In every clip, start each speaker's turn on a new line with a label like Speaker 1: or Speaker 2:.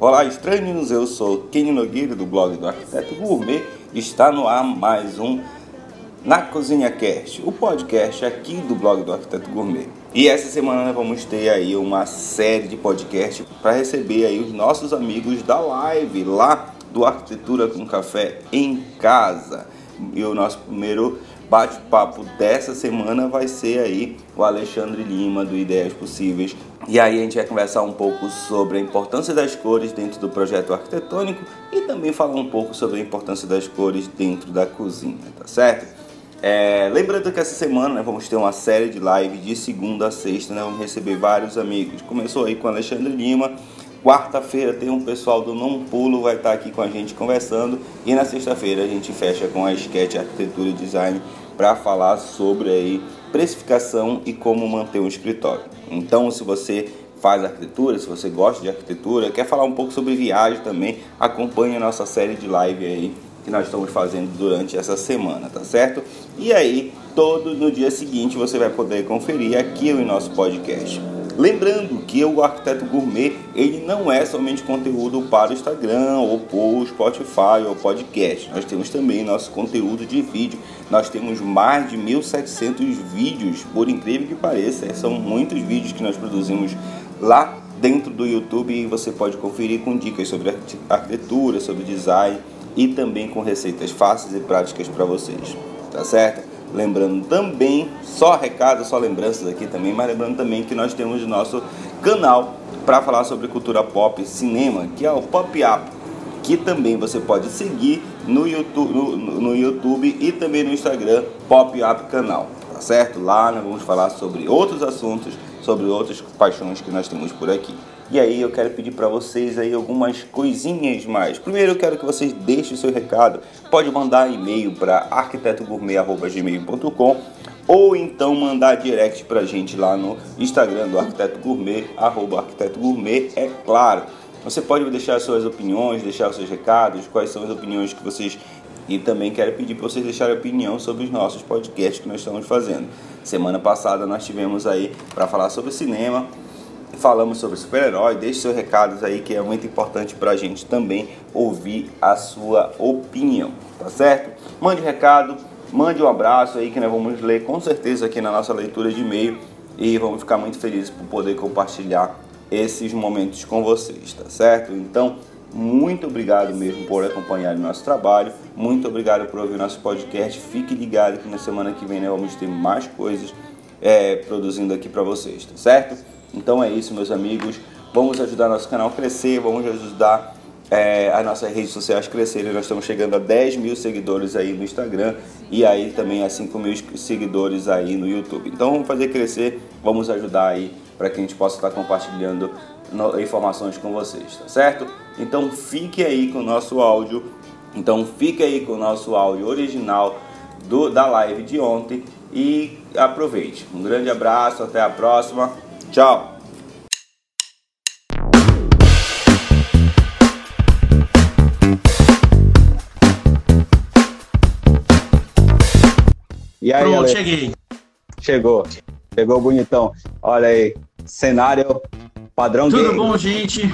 Speaker 1: Olá, estranhos! Eu sou Kenny Nogueira do blog do Arquiteto Gourmet. Está no ar mais um Na Cozinha Cast, o podcast aqui do blog do Arquiteto Gourmet. E essa semana vamos ter aí uma série de podcasts para receber aí os nossos amigos da live lá do Arquitetura com Café em Casa. E o nosso primeiro bate-papo dessa semana vai ser aí o Alexandre Lima do Ideias Possíveis. E aí a gente vai conversar um pouco sobre a importância das cores dentro do projeto arquitetônico e também falar um pouco sobre a importância das cores dentro da cozinha, tá certo? É, lembrando que essa semana né, vamos ter uma série de lives de segunda a sexta, né, vamos receber vários amigos. Começou aí com Alexandre Lima, Quarta-feira tem um pessoal do Não Pulo vai estar aqui com a gente conversando e na sexta-feira a gente fecha com a Sketch Arquitetura e Design para falar sobre aí precificação e como manter um escritório. Então, se você faz arquitetura, se você gosta de arquitetura, quer falar um pouco sobre viagem também, acompanhe a nossa série de live aí que nós estamos fazendo durante essa semana, tá certo? E aí, todo no dia seguinte você vai poder conferir aqui o nosso podcast. Lembrando que o Arquiteto Gourmet, ele não é somente conteúdo para o Instagram, ou o Spotify, ou podcast. Nós temos também nosso conteúdo de vídeo. Nós temos mais de 1.700 vídeos, por incrível que pareça. São muitos vídeos que nós produzimos lá dentro do YouTube e você pode conferir com dicas sobre arquitetura, sobre design e também com receitas fáceis e práticas para vocês. Tá certo? Lembrando também, só recado, só lembranças aqui também, mas lembrando também que nós temos o nosso canal para falar sobre cultura pop e cinema, que é o Pop Up, que também você pode seguir no YouTube, no, no YouTube e também no Instagram, Pop Up Canal, tá certo? Lá nós vamos falar sobre outros assuntos, sobre outras paixões que nós temos por aqui. E aí eu quero pedir para vocês aí algumas coisinhas mais. Primeiro eu quero que vocês deixem o seu recado. Pode mandar e-mail para arquitetogourmet@gmail.com ou então mandar direct para a gente lá no Instagram do Arquiteto Gourmet, arroba Arquiteto Gourmet, é claro. Você pode deixar suas opiniões, deixar seus recados, quais são as opiniões que vocês e também quero pedir para vocês deixarem opinião sobre os nossos podcasts que nós estamos fazendo. Semana passada nós tivemos aí para falar sobre cinema, falamos sobre super-herói. Deixe seus recados aí que é muito importante para a gente também ouvir a sua opinião, tá certo? Mande um recado, mande um abraço aí que nós vamos ler com certeza aqui na nossa leitura de e-mail e vamos ficar muito felizes por poder compartilhar esses momentos com vocês, tá certo? Então, muito obrigado mesmo por acompanhar o nosso trabalho. Muito obrigado por ouvir o nosso podcast. Fique ligado que na semana que vem nós vamos ter mais coisas é, produzindo aqui para vocês, tá certo? Então é isso, meus amigos. Vamos ajudar nosso canal a crescer, vamos ajudar é, as nossas redes sociais crescerem. Nós estamos chegando a 10 mil seguidores aí no Instagram e aí também a 5 mil seguidores aí no YouTube. Então vamos fazer crescer, vamos ajudar aí para que a gente possa estar compartilhando informações com vocês, tá certo? Então fique aí com o nosso áudio. Então fique aí com o nosso áudio original do, da live de ontem e aproveite. Um grande abraço, até a próxima. Tchau!
Speaker 2: E aí,
Speaker 3: Pronto,
Speaker 2: Ale?
Speaker 3: cheguei.
Speaker 2: Chegou. Chegou bonitão. Olha aí, cenário padrão
Speaker 3: Tudo
Speaker 2: gamer.
Speaker 3: bom, gente?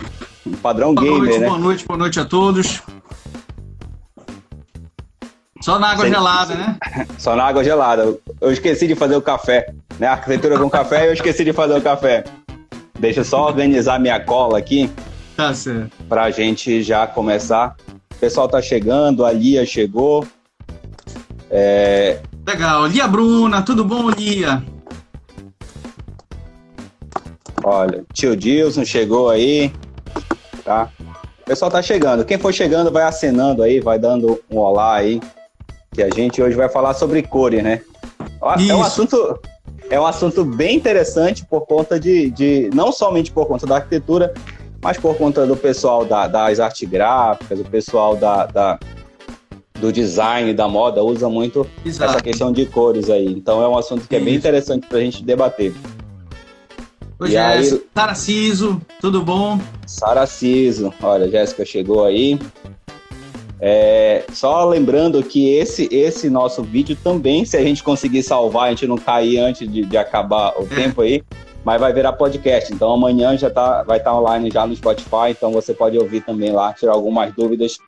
Speaker 2: Padrão
Speaker 3: Boa
Speaker 2: gamer,
Speaker 3: noite,
Speaker 2: né?
Speaker 3: boa noite, boa noite a todos. Só na água
Speaker 2: Sem-
Speaker 3: gelada, né?
Speaker 2: Só na água gelada. Eu esqueci de fazer o café. Né? Arquitetura com café, eu esqueci de fazer o café. Deixa eu só organizar minha cola aqui
Speaker 3: Tá certo.
Speaker 2: pra gente já começar. O pessoal tá chegando, a Lia chegou. É,
Speaker 3: Legal. Lia Bruna, tudo bom, Lia?
Speaker 2: olha, tio Dilson chegou aí. Tá? O pessoal tá chegando. Quem for chegando vai acenando aí, vai dando um olá aí. Que a gente hoje vai falar sobre cores, né? Ó, É um
Speaker 3: Isso.
Speaker 2: assunto, é um assunto bem interessante por conta de, de não somente por conta da arquitetura, mas por conta do pessoal da- das artes gráficas, o pessoal da, da- do design, da moda, usa muito essa
Speaker 3: Exato.
Speaker 2: questão de cores aí. Então é um assunto que é bem
Speaker 3: Isso.
Speaker 2: interessante para a gente debater.
Speaker 3: Oi,
Speaker 2: E aí-
Speaker 3: Jéssica. Sara Ciso, tudo bom?
Speaker 2: Sara Ciso, olha, Jéssica chegou aí. É, só lembrando que esse, esse nosso vídeo também, se a gente conseguir salvar, a gente não cair antes de, de acabar o é. tempo aí, mas vai virar podcast. Então amanhã já tá, vai estar tá online já no Spotify, então você pode ouvir também lá, tirar algumas dúvidas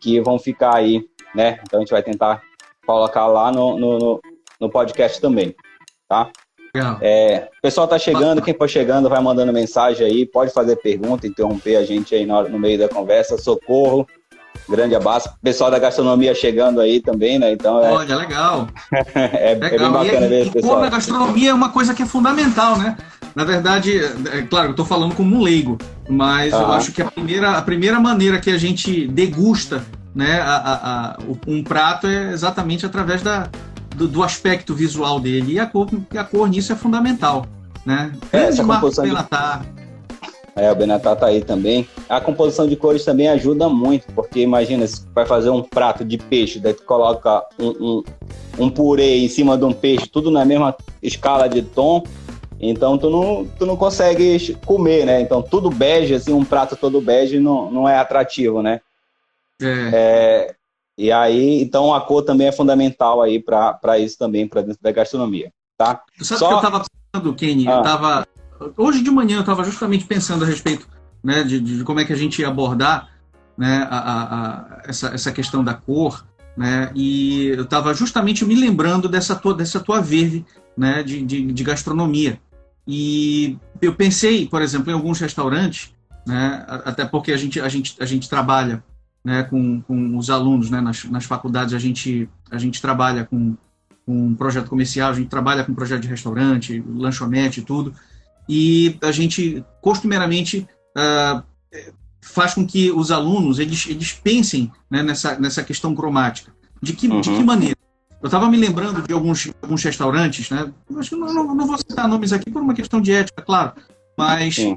Speaker 2: que vão ficar aí, né? Então a gente vai tentar colocar lá no, no, no podcast também, tá? É, o pessoal tá chegando, quem for chegando vai mandando mensagem aí, pode fazer pergunta, interromper a gente aí no, no meio da conversa, socorro. Grande abraço. Pessoal da gastronomia chegando aí também, né? Então
Speaker 3: é. Olha, legal.
Speaker 2: é, legal. é, bem bacana e, ver esse pessoal.
Speaker 3: a gastronomia é uma coisa que é fundamental, né? Na verdade, é, claro, eu estou falando como um leigo, mas eu acho que a primeira, a primeira maneira que a gente degusta né, a, a, a, um prato é exatamente através da, do, do, aspecto visual dele. E a cor, a cor nisso é fundamental. Né?
Speaker 2: É, essa composição de... É, o Benatá tá aí também. A composição de cores também ajuda muito, porque imagina, se vai fazer um prato de peixe, daí tu coloca um, um, um purê em cima de um peixe, tudo na mesma escala de tom, então tu não, tu não consegue comer, né? Então tudo bege, assim, um prato todo bege não, não é atrativo, né? É. é e aí, então a cor também é fundamental aí para isso também, para dentro da gastronomia, tá?
Speaker 3: Sabe Só... que eu estava pensando, Kenny? Ah. Eu tava Hoje de manhã eu estava justamente pensando a respeito né, de, de, como é que a gente ia abordar né, a, a, a, essa, essa questão da cor, né, e eu estava justamente me lembrando dessa tua, dessa tua verde né, de, de, de, gastronomia. E eu pensei, por exemplo, em alguns restaurantes, né, até porque a gente, a gente, a gente trabalha né, com, com os alunos né, nas, nas faculdades, a gente, a gente trabalha com, com um projeto comercial, a gente trabalha com projeto de restaurante, lanchonete e tudo e a gente costumeiramente uh, faz com que os alunos eles, eles pensem né, nessa, nessa questão cromática. De que, uhum. de que maneira? Eu estava me lembrando de alguns, alguns restaurantes, né? Acho que não, não, não, vou citar nomes aqui por uma questão de ética, claro, mas uh,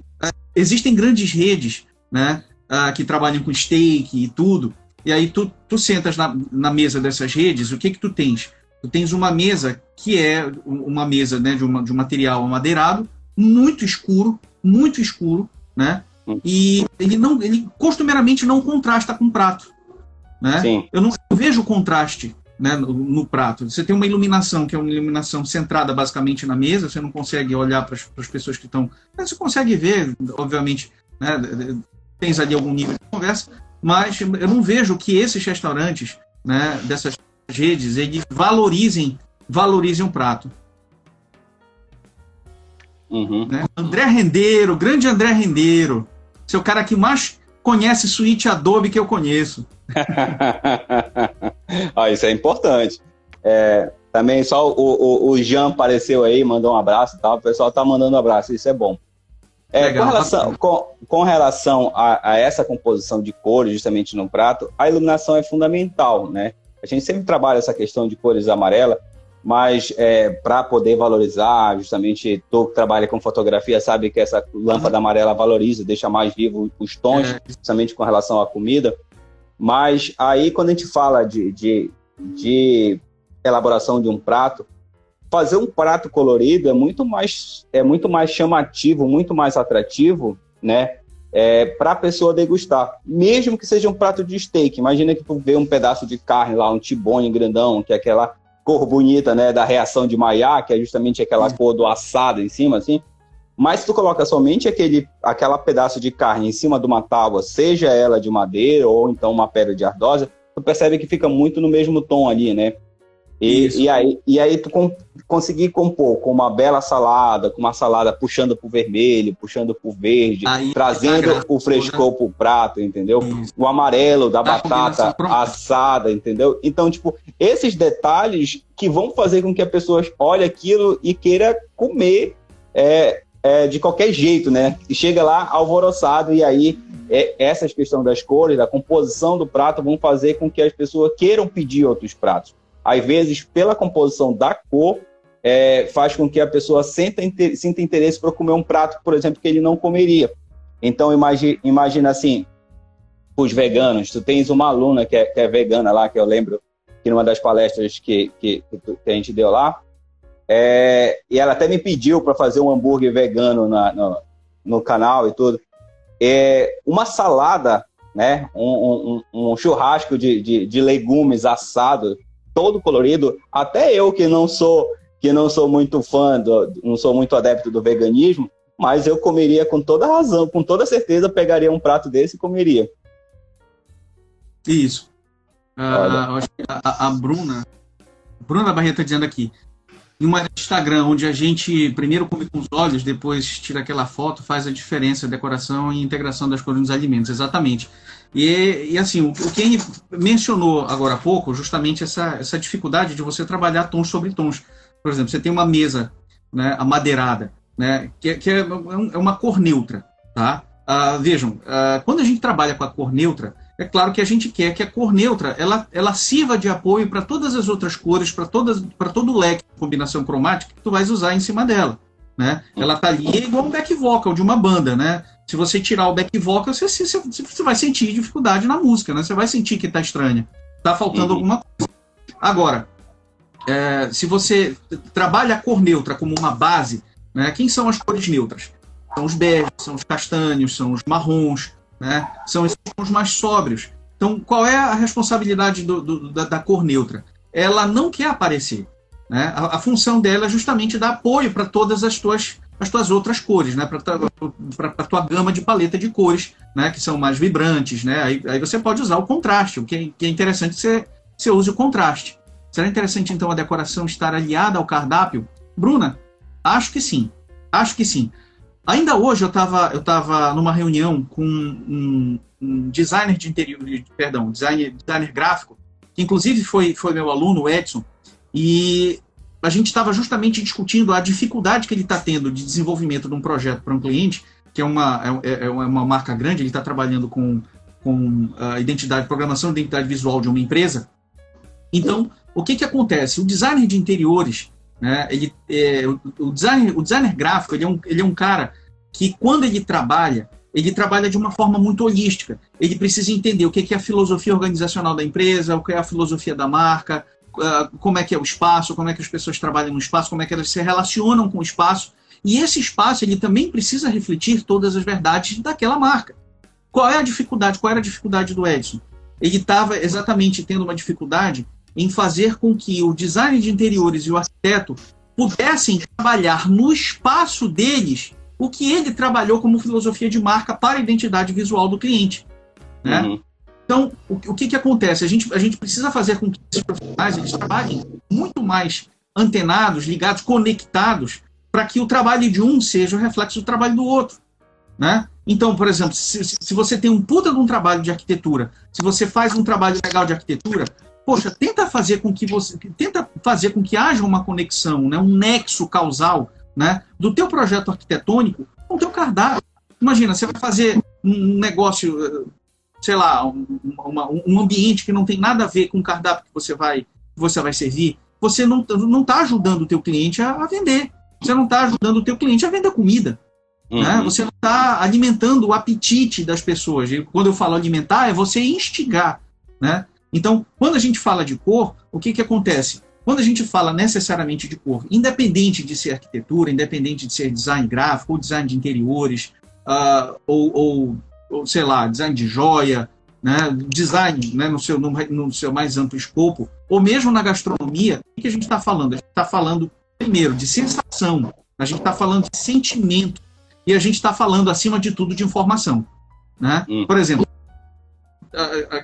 Speaker 3: existem grandes redes, né? Uh, que trabalham com steak e tudo. E aí tu, tu sentas na, na mesa dessas redes, o que que tu tens? Tu tens uma mesa que é uma mesa né, de, uma, de um material amadeirado, muito escuro, muito escuro, né? Hum. E ele não, ele costumeiramente não contrasta com o prato, né? Sim. Eu não vejo contraste né, no, no, prato. Você tem uma iluminação que é uma iluminação centrada basicamente na mesa, você não consegue olhar para as pessoas que estão. Você consegue ver, obviamente, né, tens ali algum nível de conversa, mas eu não vejo que esses restaurantes, né, dessas redes, eles valorizem, valorizem o prato. Uhum. Né? André Rendeiro, grande André Rendeiro. Seu cara que mais conhece suíte Adobe que eu conheço.
Speaker 2: ah, isso é importante. É, também só o, o, o, Jean apareceu aí, mandou um abraço e tal. O pessoal tá mandando um abraço, isso é bom. É, Legal, com relação, com, com relação a, a, essa composição de cores, justamente no prato, a iluminação é fundamental, né? A gente sempre trabalha essa questão de cores amarelas, mas é, para poder valorizar, justamente, tu que trabalha com fotografia sabe que essa lâmpada amarela valoriza, deixa mais vivo os tons, é. justamente com relação à comida. Mas aí, quando a gente fala de, de, de elaboração de um prato, fazer um prato colorido é muito mais, é muito mais chamativo, muito mais atrativo, né? É, para a pessoa degustar, mesmo que seja um prato de steak. Imagina que tu vê um pedaço de carne lá, um tibone grandão, que é aquela cor bonita, né, da reação de Maillard, que é justamente aquela cor do assado em cima, assim. Mas se tu coloca somente aquele aquela pedaço de carne em cima de uma tábua, seja ela de madeira ou então uma pedra de ardosa, tu percebe que fica muito no mesmo tom ali, né? E, e, aí, e aí tu com, conseguir compor com uma bela salada, com uma salada puxando pro vermelho, puxando pro verde, aí, trazendo o frescor pro prato, entendeu? Isso. O amarelo da tá batata assada, entendeu? Então, tipo, esses detalhes que vão fazer com que a pessoa olhe aquilo e queira comer é, é, de qualquer jeito, né? E chega lá alvoroçado e aí é, essas questões das cores, da composição do prato vão fazer com que as pessoas queiram pedir outros pratos às vezes, pela composição da cor, é, faz com que a pessoa sinta, sinta interesse para comer um prato, por exemplo, que ele não comeria. Então, imagina assim, os veganos, tu tens uma aluna que é, que é, vegana lá, que eu lembro que numa das palestras que, que, que a gente deu lá, é, e ela até me pediu para fazer um hambúrguer vegano na, no, no canal e tudo. É, uma salada né? Um, um, um churrasco de, de, de, legumes assado, todo colorido. Até eu que não sou que não sou muito fã, do, não sou muito adepto do veganismo, mas eu comeria com toda razão, com toda certeza, pegaria um prato desse e comeria.
Speaker 3: Isso. Uh, a, a, Bruna, Bruna Barreto dizendo aqui, em uma Instagram onde a gente primeiro come com os olhos, depois tira aquela foto, faz a diferença, a decoração e integração das cores nos alimentos, exatamente. E, e assim, o, o Ken mencionou agora há pouco justamente essa, essa dificuldade de você trabalhar tons sobre tons. Por exemplo, você tem uma mesa né, amadeirada, né, que, que é, é uma cor neutra, tá? Uh, vejam, uh, quando a gente trabalha com a cor neutra, é claro que a gente quer que a cor neutra ela, ela sirva de apoio para todas as outras cores, para todo o leque de combinação cromática que tu vais usar em cima dela. Né? Ela tá ali é igual um back vocal de uma banda, né? Se você tirar o back vocal, você, você, você vai sentir dificuldade na música, né? Você vai sentir que tá estranha, tá faltando uhum. alguma coisa. Agora, é, se você trabalha a cor neutra como uma base, né? Quem são as cores neutras? São os beges, são os castanhos, são os marrons, né? São esses tons mais sóbrios. Então, qual é a responsabilidade do, do, da, da, cor neutra? Ela não quer aparecer. Né? A, a função dela é justamente dar apoio para todas as tuas, as tuas outras cores, né? para a tua gama de paleta de cores, né? que são mais vibrantes. Né? Aí, aí você pode usar o contraste, o que é, que é interessante que você, você use o contraste. Será interessante, então, a decoração estar aliada ao cardápio? Bruna, acho que sim. Acho que sim. Ainda hoje eu estava eu tava numa reunião com um, um designer de interior, perdão, designer, designer gráfico, que inclusive foi, foi meu aluno, o Edson, e a gente estava justamente discutindo a dificuldade que ele está tendo de desenvolvimento de um projeto para um cliente, que é uma, é, é, é uma marca grande, ele está trabalhando com, com a identidade, programação de identidade visual de uma empresa. Então, o que, que acontece? O designer de interiores, né, ele, é, o, o, designer, o designer gráfico, ele é, um, ele é um cara que quando ele trabalha, ele trabalha de uma forma muito holística. Ele precisa entender o que é a filosofia organizacional da empresa, o que é a filosofia da marca, ah, como é que é o espaço, como é que as pessoas trabalham no espaço, como é que elas se relacionam com o espaço. E esse espaço ele também precisa refletir todas as verdades daquela marca. Qual é a dificuldade? Qual era a dificuldade do Edson? Ele estava exatamente tendo uma dificuldade em fazer com que o design de interiores e o arquiteto pudessem trabalhar no espaço deles o que ele trabalhou como filosofia de marca para a identidade visual do cliente. Né? Uhum. Então, o, o, que, que acontece? A gente, a gente precisa fazer com que esses profissionais eles trabalhem muito mais antenados, ligados, conectados, para que o trabalho de um seja o reflexo do trabalho do outro. Né? Então, por exemplo, se, se você tem um puta de um trabalho de arquitetura, se você faz um trabalho legal de arquitetura, poxa, tenta fazer com que você tenta fazer com que haja uma conexão, né, um nexo causal né, do teu projeto arquitetônico com o teu cardápio. Imagina, você vai fazer um negócio, sei lá, um, uma, um ambiente que não tem nada a ver com o cardápio que você vai, que você vai servir. Você não está ajudando o teu cliente a, a vender. Você não está ajudando o teu cliente a vender comida. Né? Uhum. Né? Você não está alimentando o apetite das pessoas. E quando eu falo alimentar, é você instigar. Né? Então, quando a gente fala de cor, o que, que acontece? Quando a gente fala necessariamente de cor, independente de ser arquitetura, independente de ser design gráfico, ou design de interiores, uh, ou, ou, ou, sei lá, design de joia, né, design né, no, seu, no, no, seu mais amplo escopo, ou mesmo na gastronomia, o que a gente está falando? A gente está falando, primeiro, de sensação, a gente está falando de sentimento, e a gente está falando, acima de tudo, de informação. Né? Hum. Por exemplo,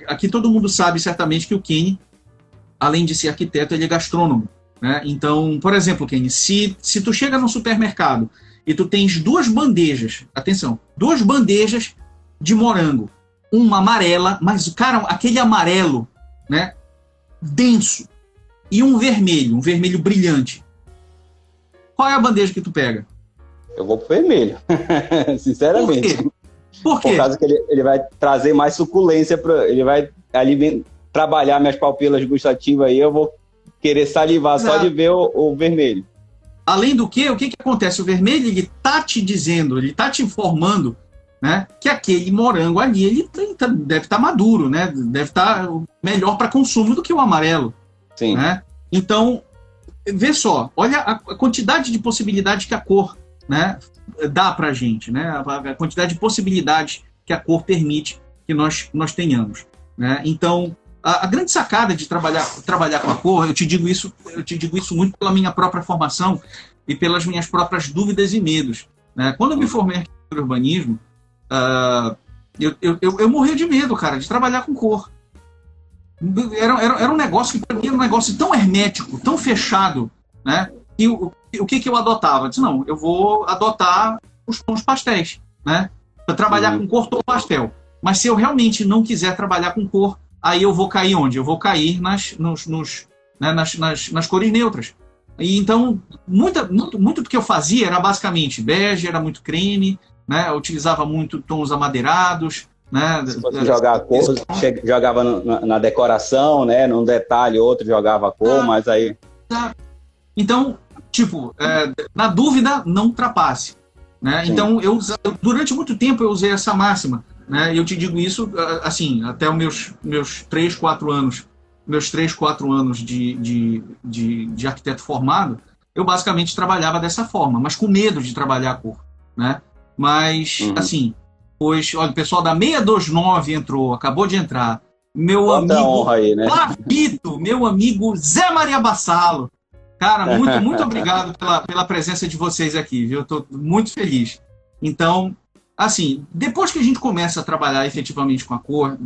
Speaker 3: aqui todo mundo sabe certamente que o Kenny além de ser arquiteto, ele é gastrônomo. Né? Então, por exemplo, Kenny, se, se tu chega no supermercado e tu tens duas bandejas, atenção, duas bandejas de morango, uma amarela, mas, cara, aquele amarelo, né, denso, e um vermelho, um vermelho brilhante. Qual é a bandeja que tu pega?
Speaker 2: Eu vou pro vermelho, sinceramente.
Speaker 3: Por quê? Por quê?
Speaker 2: Por causa que ele, ele vai trazer mais suculência, para ele vai alimentar trabalhar minhas papilas gustativas aí, eu vou querer salivar Exato. só de ver o, o, vermelho.
Speaker 3: Além do que, o que, que acontece? O vermelho, ele tá te dizendo, ele tá te informando né, que aquele morango ali, ele tá, deve estar tá maduro, né? Deve estar tá melhor para consumo do que o amarelo.
Speaker 2: Sim.
Speaker 3: Né? Então, vê só, olha a quantidade de possibilidades que a cor né, dá para a gente, né? a quantidade de possibilidades que a cor permite que nós, nós tenhamos. Né? Então, a, a, grande sacada de trabalhar, trabalhar com a cor, eu te digo isso, eu te digo isso muito pela minha própria formação e pelas minhas próprias dúvidas e medos. Né? Quando eu me formei em urbanismo, uh, eu, eu, eu, morri de medo, cara, de trabalhar com cor. Era, era, era um negócio que para mim era um negócio tão hermético, tão fechado, né? E o, o que, que eu adotava? Eu disse, não, eu vou adotar os tons pastéis, né? Para trabalhar uhum. com cor ou pastel. Mas se eu realmente não quiser trabalhar com cor, aí eu vou cair onde? Eu vou cair nas, nos, nos né, nas, nas, nas, cores neutras. E então, muita, muito, muito do que eu fazia era basicamente bege, era muito creme, né? Utilizava muito tons amadeirados, né?
Speaker 2: Se você jogar cor, jogava na, na, decoração, né? Num detalhe outro jogava a cor, ah, mas aí.
Speaker 3: Então, tipo, é, na dúvida, não ultrapasse. Né? Então, eu, durante muito tempo eu usei essa máxima. Né? Eu te digo isso, assim, até os meus, meus 3, 4 anos, meus 3, 4 anos de, de, de, de arquiteto formado, eu basicamente trabalhava dessa forma, mas com medo de trabalhar a cor. Né? Mas, uhum. assim, pois, olha, o pessoal da 629 entrou, acabou de entrar. Meu Quanta amigo
Speaker 2: aí, né?
Speaker 3: meu amigo Zé Maria Bassalo. Cara, muito, muito obrigado pela, pela presença de vocês aqui, viu? Estou muito feliz. Então, assim, depois que a gente começa a trabalhar efetivamente com a cor,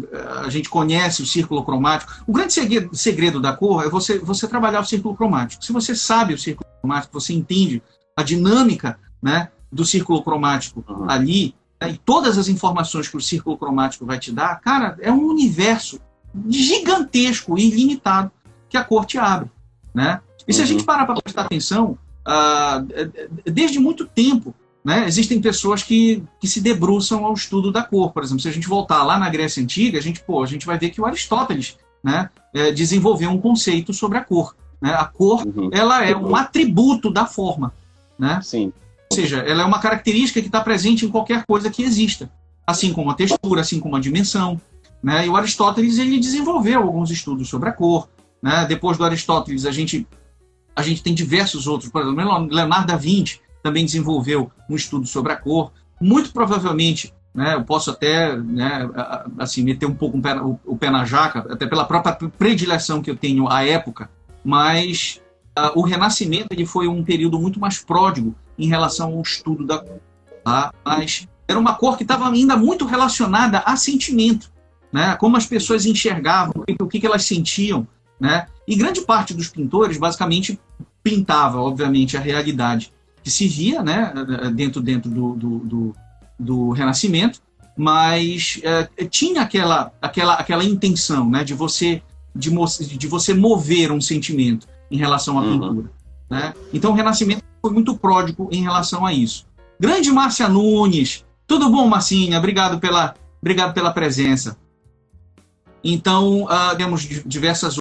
Speaker 3: a gente conhece o círculo cromático. O grande segredo, segredo da cor é você, você trabalhar o círculo cromático. Se você sabe o círculo cromático, você entende a dinâmica né, do círculo cromático uhum. ali, né, e todas as informações que o círculo cromático vai te dar, cara, é um universo gigantesco e ilimitado que a cor te abre, né? E se a gente uhum. parar para prestar atenção, uh, desde muito tempo, né, existem pessoas que, que se debruçam ao estudo da cor. Por exemplo, se a gente voltar lá na Grécia Antiga, a gente, pô, a gente vai ver que o Aristóteles né, é, desenvolveu um conceito sobre a cor. Né? A cor uhum. ela é um atributo da forma. Né?
Speaker 2: Sim.
Speaker 3: Seja, ela é uma característica que está presente em qualquer coisa que exista, assim como a textura, assim como a dimensão. Né? E o Aristóteles ele desenvolveu alguns estudos sobre a cor. Né? Depois do Aristóteles, a gente a gente tem diversos outros, por exemplo, Leonardo da Vinci também desenvolveu um estudo sobre a cor. Muito provavelmente, né, eu posso até né, assim, meter um pouco o pé, na jaca, até pela própria predileção que eu tenho à época, mas uh, o Renascimento ele foi um período muito mais pródigo em relação ao estudo da cor. Tá? Mas era uma cor que estava ainda muito relacionada a sentimento, né? como as pessoas enxergavam, o que, que elas sentiam. Né? E grande parte dos pintores, basicamente, pintava, obviamente, a realidade que se via né, dentro, dentro do, do, do, do Renascimento, mas é, tinha aquela, aquela, aquela intenção né, de, você, de, de você mover um sentimento em relação à uhum. pintura. Né? Então o Renascimento foi muito pródigo em relação a isso. Grande Márcia Nunes, tudo bom, Marcinha? Obrigado pela, obrigado pela presença. Então, uh, temos diversas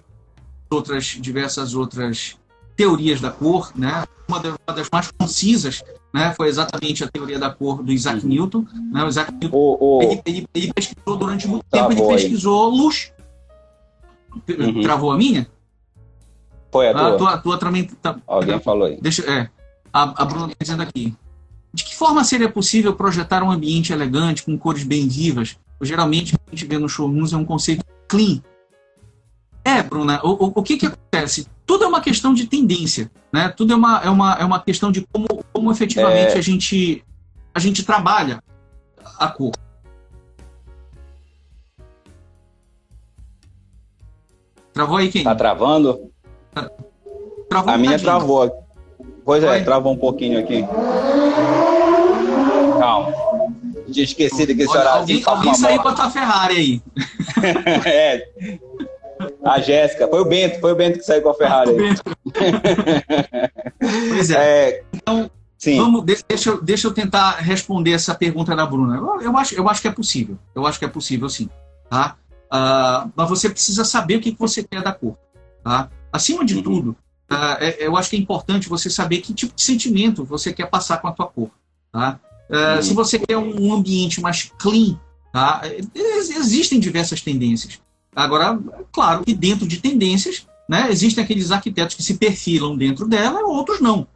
Speaker 3: outras, diversas outras teorias da cor, né? Uma das mais concisas, né? Foi exatamente a teoria da cor do Isaac uhum. Newton, né? O Isaac Newton,
Speaker 2: o, o...
Speaker 3: Ele, ele, ele, pesquisou durante muito tempo, ele pesquisou aí. luz. Uhum. Travou a minha?
Speaker 2: Foi a tua.
Speaker 3: A tua, a tua também tá...
Speaker 2: Alguém falou aí.
Speaker 3: Deixa, é, a, a Bruna está dizendo aqui. De que forma seria possível projetar um ambiente elegante com cores bem vivas? Geralmente, o que a gente vê no showrooms é um conceito clean, é, Bruna, o, o, o que, que acontece? Tudo é uma questão de tendência, né? Tudo é uma, é uma, é uma questão de como, como efetivamente é... a, gente, a gente trabalha a cor. Travou aí quem?
Speaker 2: Tá travando?
Speaker 3: Tá... Travou
Speaker 2: a minha tadinho. travou. Pois é, travou um pouquinho aqui. Calma. Tinha esquecido que esse horário.
Speaker 3: Alguém, alguém saiu com a tua Ferrari aí.
Speaker 2: é. A Jéssica. Foi o Bento, foi o Bento que saiu com a Ferrari.
Speaker 3: pois é. é. Então, Sim. Vamos, deixa, eu, deixa eu tentar responder essa pergunta da Bruna. Eu, eu, acho, eu acho que é possível. Eu acho que é possível, sim. Tá? Uh, mas você precisa saber o que, que você quer da cor. Tá? Acima de uhum. tudo, uh, é, eu acho que é importante você saber que tipo de sentimento você quer passar com a tua cor. Tá? Uhum. Se você quer um ambiente mais clean, tá? existem diversas tendências. Agora, claro que dentro de tendências, né, existem aqueles arquitetos que se perfilam dentro dela, outros não.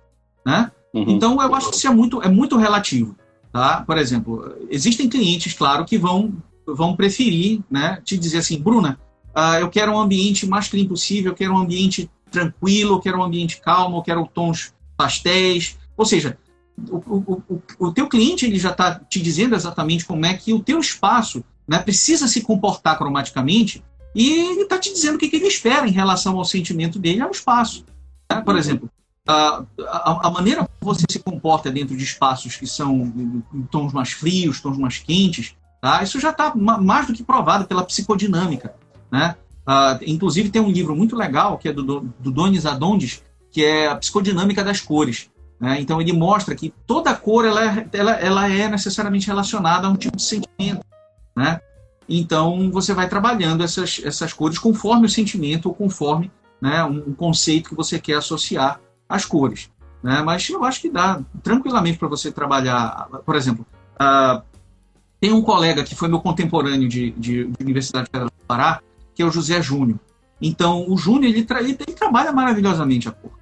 Speaker 3: Né? Uhum. Então, eu acho que isso é muito, é muito relativo. Tá? Por exemplo, existem clientes, claro, que vão vão preferir, né, te dizer assim, Bruna, uh, eu quero um ambiente mais clean possível, eu quero um ambiente tranquilo, eu quero um ambiente calmo, eu quero tons pastéis, ou seja, o, o, o, o teu cliente ele já está te dizendo exatamente como é que o teu espaço né, precisa se comportar cromaticamente e ele está te dizendo o que, que, ele espera em relação ao sentimento dele ao espaço. Né? Por exemplo, a, a, a, maneira como você se comporta dentro de espaços que são em tons mais frios, tons mais quentes, tá? isso já está mais do que provado pela psicodinâmica. Né? Uh, inclusive tem um livro muito legal que é do, do Donis Adondes, que é a psicodinâmica das cores. Né? Então ele mostra que toda cor ela é, ela, ela é necessariamente relacionada a um tipo de sentimento. Né? Então você vai trabalhando essas, essas cores conforme o sentimento ou conforme né, um, conceito que você quer associar às cores. Né? Mas eu acho que dá tranquilamente para você trabalhar. Por exemplo, uh, tem um colega que foi meu contemporâneo de, de, de Universidade Federal do Pará, que é o José Júnior. Então, o Júnior ele, tra ele, trabalha maravilhosamente a cor.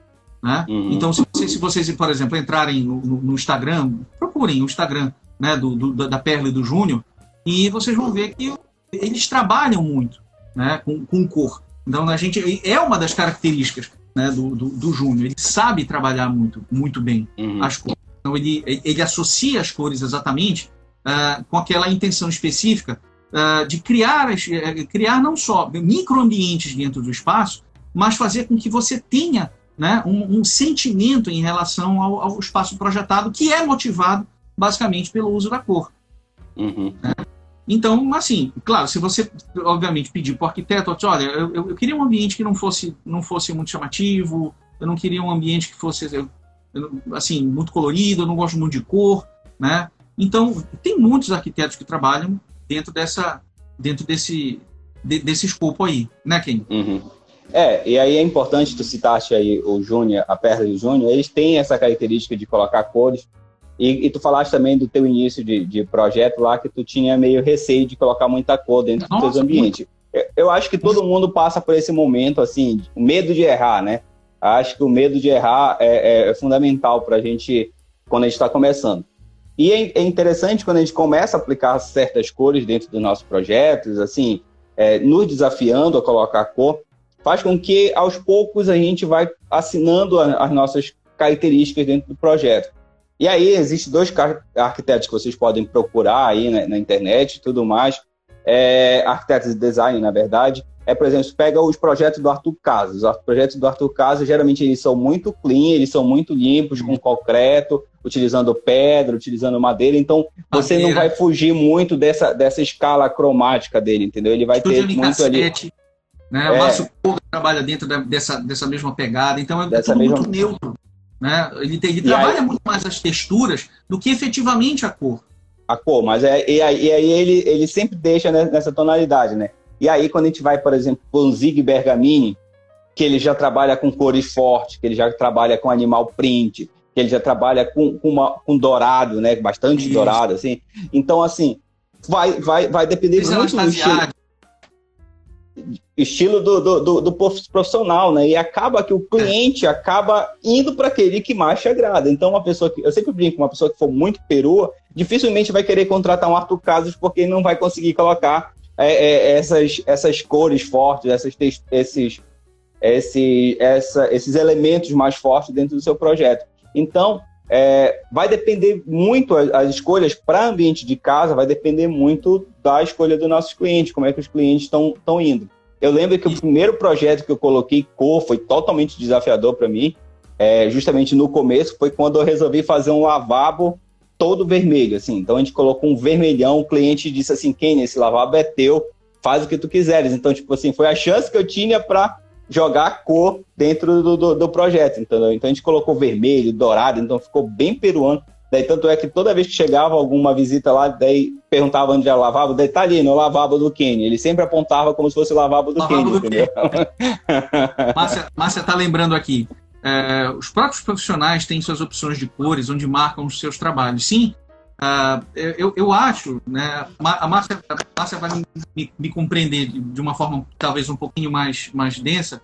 Speaker 3: Né? Uhum. Então, se vocês, se vocês, por exemplo, entrarem no, no, no Instagram, procurem o Instagram né, do, do, da Perla e do Júnior, e vocês vão ver que eles trabalham muito né, com, com cor. Então, a gente é uma das características né, do, do, do Júnior. Ele sabe trabalhar muito, muito bem uhum. as cores. Então, ele, ele associa as cores exatamente uh, com aquela intenção específica uh, de criar, uh, criar não só microambientes dentro do espaço, mas fazer com que você tenha né, um, um sentimento em relação ao, ao, espaço projetado que é motivado basicamente pelo uso da cor. Uhum. Né? Então, assim, claro, se você, obviamente, pedir para o arquiteto, olha, eu, eu, queria um ambiente que não fosse, não fosse muito chamativo, eu não queria um ambiente que fosse, assim, muito colorido, eu não gosto muito de cor, né? Então, tem muitos arquitetos que trabalham dentro dessa, dentro desse, de, desse escopo aí, né, Ken?
Speaker 2: Uhum. É, e aí é importante tu citaste aí o Júnior, a Perla e o Júnior, eles têm essa característica de colocar cores e, e, tu falaste também do teu início de, de, projeto lá, que tu tinha meio receio de colocar muita cor dentro Nossa, dos teus ambientes. Eu, eu acho que todo mundo passa por esse momento, assim, o medo de errar, né? Acho que o medo de errar é, é, é fundamental para a gente, quando a gente está começando. E é, é, interessante quando a gente começa a aplicar certas cores dentro dos nossos projetos, assim, é, nos desafiando a colocar cor, faz com que, aos poucos, a gente vai assinando as nossas características dentro do projeto. E aí, existem dois arquitetos que vocês podem procurar aí na, na internet tudo mais. É, arquitetos de design, na verdade. É, por exemplo, pega os projetos do Arthur Casas. Os projetos do Arthur Casas, geralmente, eles são muito clean, eles são muito limpos, com concreto, utilizando pedra, utilizando madeira. Então, você madeira. não vai fugir muito dessa, dessa escala cromática dele, entendeu? Ele vai Estúdio ter muito ali...
Speaker 3: Né? É. O Márcio Porra trabalha dentro dessa, dessa mesma pegada. Então, é dessa mesma... muito neutro. Né? Ele, tem, ele trabalha aí, muito mais as texturas do que efetivamente a cor.
Speaker 2: A cor, mas é, e aí, e aí ele, ele sempre deixa nessa tonalidade, né? E aí, quando a gente vai, por exemplo, para o Zig Bergamini, que ele já trabalha com cores fortes, que ele já trabalha com animal print, que ele já trabalha com, com, uma, com dourado, né? Bastante Isso. dourado, assim. Então, assim, vai, vai, vai depender muito do estilo estilo do, do, do, do, profissional, né? E acaba que o cliente acaba indo para aquele que mais te agrada. Então, uma pessoa que. Eu sempre brinco, uma pessoa que for muito perua, dificilmente vai querer contratar um Arthur Casas porque não vai conseguir colocar é, é, essas, essas cores fortes, essas, esses, esse, essa, esses elementos mais fortes dentro do seu projeto. Então, é, vai depender muito, as escolhas para ambiente de casa vai depender muito da escolha dos nossos clientes, como é que os clientes estão indo. Eu lembro que o primeiro projeto que eu coloquei cor foi totalmente desafiador para mim, é, justamente no começo, foi quando eu resolvi fazer um lavabo todo vermelho, assim. Então a gente colocou um vermelhão, o cliente disse assim, Kenny, esse lavabo é teu, faz o que tu quiseres. Então, tipo assim, foi a chance que eu tinha para jogar cor dentro do, do, do projeto, entendeu? Então a gente colocou vermelho, dourado, então ficou bem peruano. Daí tanto é que toda vez que chegava alguma visita lá, daí perguntava onde o lavabo, daí tá ali, no lavabo do Kenny. Ele sempre apontava como se fosse o lavabo do lavabo Kenny, do entendeu?
Speaker 3: Márcia, Márcia tá lembrando aqui. É, os próprios profissionais têm suas opções de cores, onde marcam os seus trabalhos. Sim, uh, eu, eu acho, né, a Márcia, a Márcia vai me, me, me, compreender de uma forma talvez um pouquinho mais, mais densa,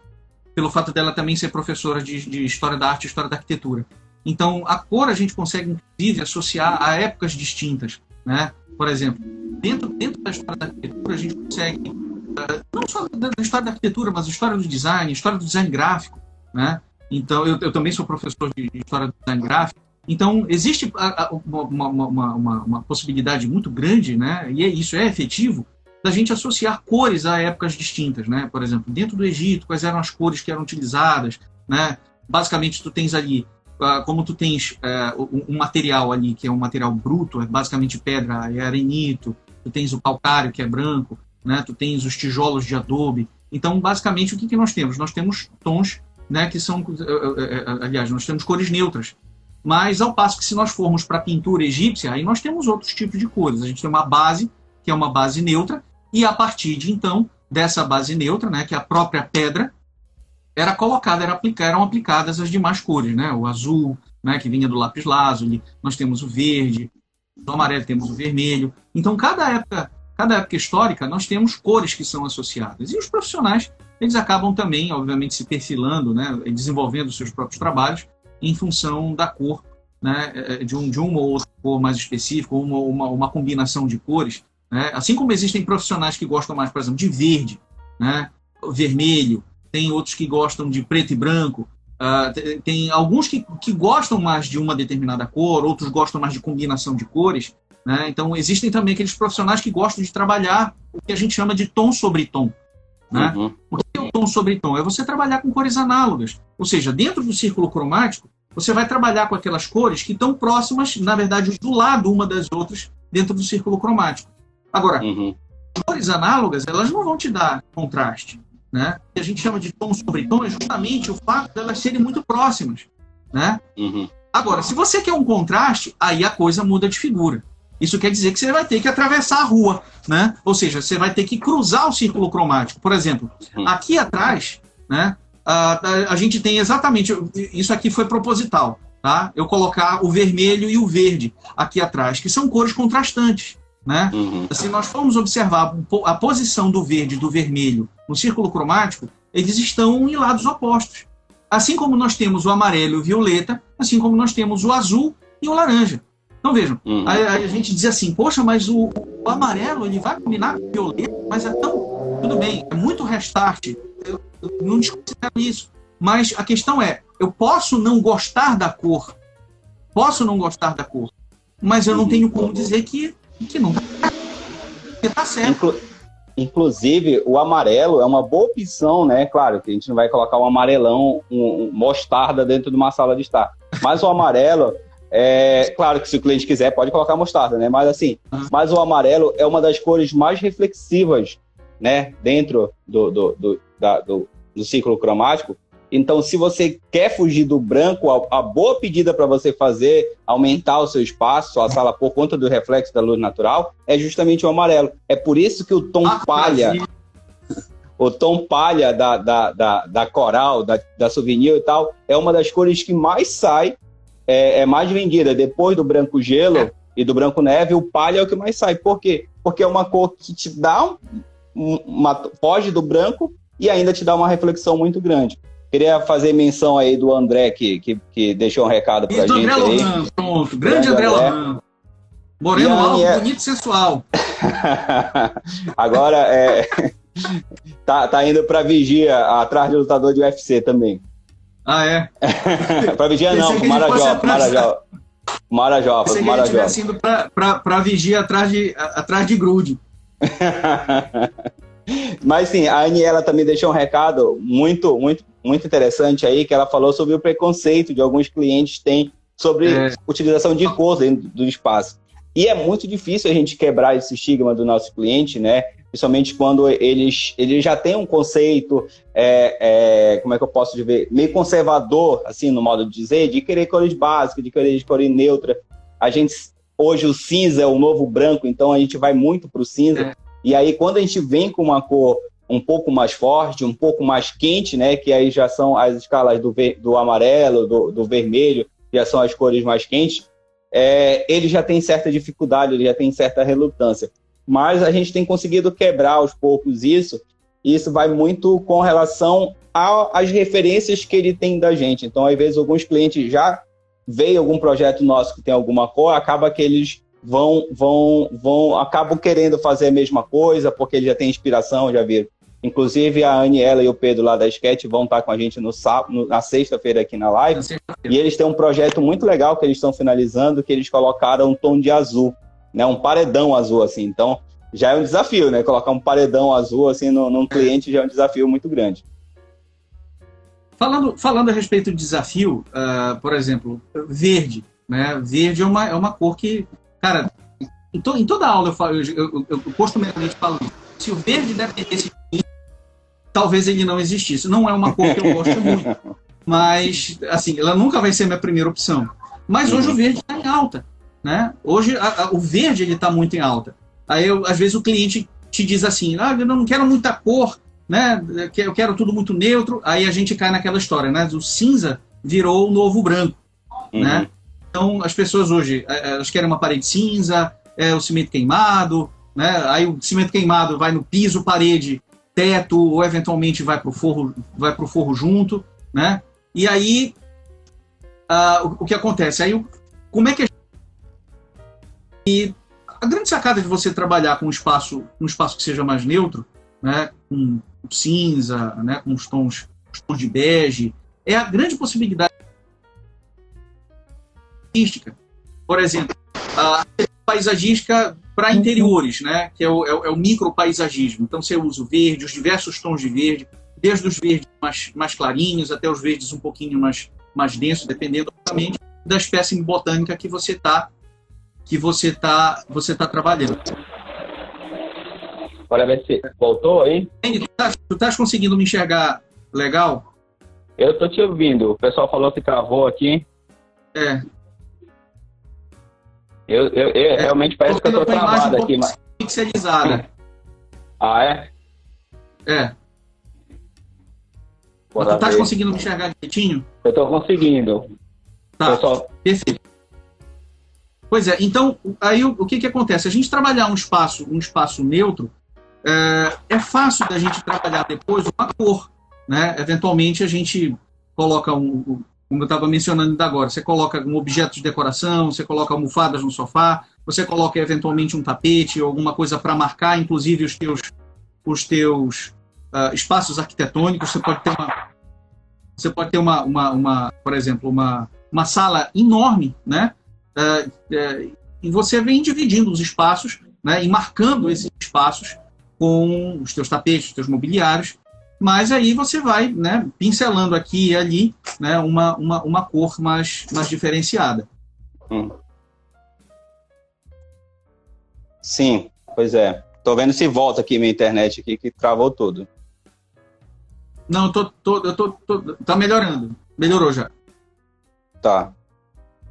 Speaker 3: pelo fato dela também ser professora de, de História da Arte e História da Arquitetura. Então, a cor a gente consegue, inclusive, associar a épocas distintas. Né? Por exemplo, dentro, dentro da história da arquitetura, a gente consegue, uh, não só da, da, história da arquitetura, mas a história do design, história do design gráfico. Né? Então, eu, eu também sou professor de história do design gráfico. Então, existe uma, uma, uma, uma, possibilidade muito grande, né? e é isso é efetivo, da gente associar cores a épocas distintas. Né? Por exemplo, dentro do Egito, quais eram as cores que eram utilizadas. Né? Basicamente, tu tens ali ah, como tu tens uh, um material ali que é um material bruto, é basicamente pedra, é arenito, tu tens o calcário que é branco, né? Tu tens os tijolos de adobe. Então, basicamente, o que, que nós temos? Nós temos tons, né? Que são, uh, aliás, nós temos cores neutras. Mas ao passo que se nós formos para a pintura egípcia, aí nós temos outros tipos de cores. A gente tem uma base que é uma base neutra e a partir de então dessa base neutra, né? Que é a própria pedra, era colocada, era aplicar, eram aplicadas as demais cores, né? O azul, né, que vinha do lápis lazuli, nós temos o verde, o amarelo temos o vermelho. Então, cada época, cada época histórica, nós temos cores que são associadas. E os profissionais, eles acabam também, obviamente, se perfilando, né, desenvolvendo seus próprios trabalhos em função da cor, né, é, de, um, de uma ou outra cor mais específica, ou uma, uma, uma combinação de cores. Né? Assim como existem profissionais que gostam mais, por exemplo, de verde, né, vermelho, tem outros que gostam de preto e branco, uh, tem alguns que, que gostam mais de uma determinada cor, outros gostam mais de combinação de cores. Né? Então, existem também aqueles profissionais que gostam de trabalhar o que a gente chama de tom sobre tom. Né? Uhum. O que é o tom sobre tom? É você trabalhar com cores análogas. Ou seja, dentro do círculo cromático, você vai trabalhar com aquelas cores que estão próximas, na verdade, do lado uma das outras dentro do círculo cromático. Agora, uhum. cores análogas, elas não vão te dar contraste né? que a gente chama de tom sobre tom é justamente o fato de elas serem muito próximas. Né? Uhum. Agora, se você quer um contraste, aí a coisa muda de figura. Isso quer dizer que você vai ter que atravessar a rua, né? Ou seja, você vai ter que cruzar o círculo cromático. Por exemplo, aqui atrás, né? A, a, a, gente tem exatamente isso aqui foi proposital, tá? Eu colocar o vermelho e o verde aqui atrás, que são cores contrastantes. Né? Uhum. Se nós formos observar a posição do verde e do vermelho no círculo cromático, eles estão em lados opostos. Assim como nós temos o amarelo e o violeta, assim como nós temos o azul e o laranja. Então vejam, uhum. a, a, gente diz assim, poxa, mas o, o, amarelo ele vai combinar com o violeta, mas é tão. Tudo bem, é muito restart. Eu, eu não desconsidero isso. Mas a questão é, eu posso não gostar da cor, posso não gostar da cor, mas eu não uhum. tenho como dizer que que não tá certo. Inclu
Speaker 2: inclusive, o amarelo é uma boa opção, né? Claro que a gente não vai colocar um amarelão, um, um mostarda dentro de uma sala de estar. Mas o amarelo, é claro que se o cliente quiser, pode colocar mostarda, né? Mas assim, mas o amarelo é uma das cores mais reflexivas, né? Dentro do, do, do, da, do, do ciclo cromático, então, se você quer fugir do branco, a, a boa pedida para você fazer aumentar o seu espaço, sua sala por conta do reflexo da luz natural, é justamente o amarelo. É por isso que o tom ah, palha, o tom palha da, da, da, da, coral, da, da souvenir e tal, é uma das cores que mais sai, é, é mais vendida. Depois do branco gelo e do branco neve, o palha é o que mais sai. Por quê? Porque é uma cor que te dá um, uma, foge do branco e ainda te dá uma reflexão muito grande. Queria fazer menção aí do André, que, que, que deixou um recado pra Isso, gente. André aí. Lohan,
Speaker 3: pronto. Grande, Grande André, André Lohan. Moreno alto, é... bonito e sensual.
Speaker 2: Agora, é... tá, tá indo pra vigia, atrás de lutador de UFC também.
Speaker 3: Ah, é?
Speaker 2: pra vigia não, pro Marajó, Marajó. Marajó,
Speaker 3: pro Marajó. Que ele indo pra, pra, pra vigia atrás de, atrás de grude.
Speaker 2: Mas sim, a Aniela também deixou um recado muito, muito muito interessante aí, que ela falou sobre o preconceito de alguns clientes têm sobre é. utilização de cor dentro do espaço. E é muito difícil a gente quebrar esse estigma do nosso cliente, né? Principalmente quando eles, eles já têm um conceito, é, é, como é que eu posso dizer, meio conservador, assim, no modo de dizer, de querer cores básicas, de querer cor neutra. A gente, hoje o cinza é o novo branco, então a gente vai muito para o cinza. É. E aí, quando a gente vem com uma cor um pouco mais forte, um pouco mais quente, né? Que aí já são as escalas do, ver, do amarelo, do, do, vermelho, já são as cores mais quentes. É, ele já tem certa dificuldade, ele já tem certa relutância. Mas a gente tem conseguido quebrar aos poucos isso, e isso vai muito com relação às referências que ele tem da gente. Então, às vezes, alguns clientes já veem algum projeto nosso que tem alguma cor, acaba que eles vão, vão, vão, acabam querendo fazer a mesma coisa, porque ele já tem inspiração, já viram. Inclusive, a Aniela e o Pedro lá da Sketch vão estar com a gente no, sábado, na sexta-feira aqui na live. Na e eles têm um projeto muito legal que eles estão finalizando, que eles colocaram um tom de azul, né? Um paredão azul, assim. Então, já é um desafio, né? Colocar um paredão azul, assim, no, num cliente já é um desafio muito grande.
Speaker 3: Falando, falando a respeito do desafio, uh, por exemplo, verde. Né? Verde é uma, é uma cor que, cara, em, to, em toda aula eu, falo, eu, eu, eu, eu costumeiramente falo Se o verde dependesse de mim, talvez ele não existisse. Não é uma cor que eu gosto muito, mas, assim, ela nunca vai ser minha primeira opção. Mas hoje o verde está em alta, né? Hoje a, a, o verde ele está muito em alta. Aí, eu, às vezes, o cliente te diz assim, ah, eu não quero muita cor, né? Eu quero tudo muito neutro. Aí a gente cai naquela história, né? O cinza virou o novo branco, uhum. né? Então, as pessoas hoje, é, é, elas querem uma parede cinza, é, o cimento queimado, né? Aí o cimento queimado vai no piso, parede, teto, ou eventualmente vai para o forro, vai pro forro junto, né? E aí, uh, o, o, que acontece? Aí, como é que a e a grande sacada de você trabalhar com um espaço, um espaço que seja mais neutro, né, com cinza, né, com os tons, os tons de bege, é a grande possibilidade paisagística. Por exemplo, a paisagística para interiores, né? que é o, é, o, é o micropaisagismo. Então você usa o verde, os diversos tons de verde, desde os verdes mais, mais clarinhos até os verdes um pouquinho mais, mais densos, dependendo, obviamente, da espécie botânica que você está que você tá, você tá trabalhando.
Speaker 2: Bora ver se voltou aí.
Speaker 3: Tu estás tá conseguindo me enxergar legal?
Speaker 2: Eu tô te ouvindo. O pessoal falou que travou aqui.
Speaker 3: É,
Speaker 2: eu, eu, eu é, realmente parece que eu tô travado um aqui. Mas...
Speaker 3: Pixelizada.
Speaker 2: Ah, é?
Speaker 3: É. Mas tu tá conseguindo me enxergar direitinho?
Speaker 2: Eu tô conseguindo.
Speaker 3: Tá, Pessoal... perfeito. Pois é, então, aí o, o, que que acontece? A gente trabalhar um espaço, um espaço neutro, é, é fácil da gente trabalhar depois uma cor, né? Eventualmente a gente coloca um, como eu estava mencionando ainda agora, você coloca um objeto de decoração, você coloca almofadas no sofá, você coloca eventualmente um tapete ou alguma coisa para marcar, inclusive os teus, os teus uh, espaços arquitetônicos. Você pode ter uma, você pode ter uma, uma, uma por exemplo, uma, uma sala enorme, né? Uh, uh, e você vem dividindo os espaços, né? E marcando esses espaços com os teus tapetes, os teus mobiliários, mas aí você vai né, pincelando aqui e ali né, uma, uma, uma cor mais, mais diferenciada. Hum.
Speaker 2: Sim, pois é. Tô vendo se volta aqui minha internet aqui, que travou tudo.
Speaker 3: Não, eu tô, tô, eu tô, tô, tá melhorando. Melhorou já.
Speaker 2: Tá.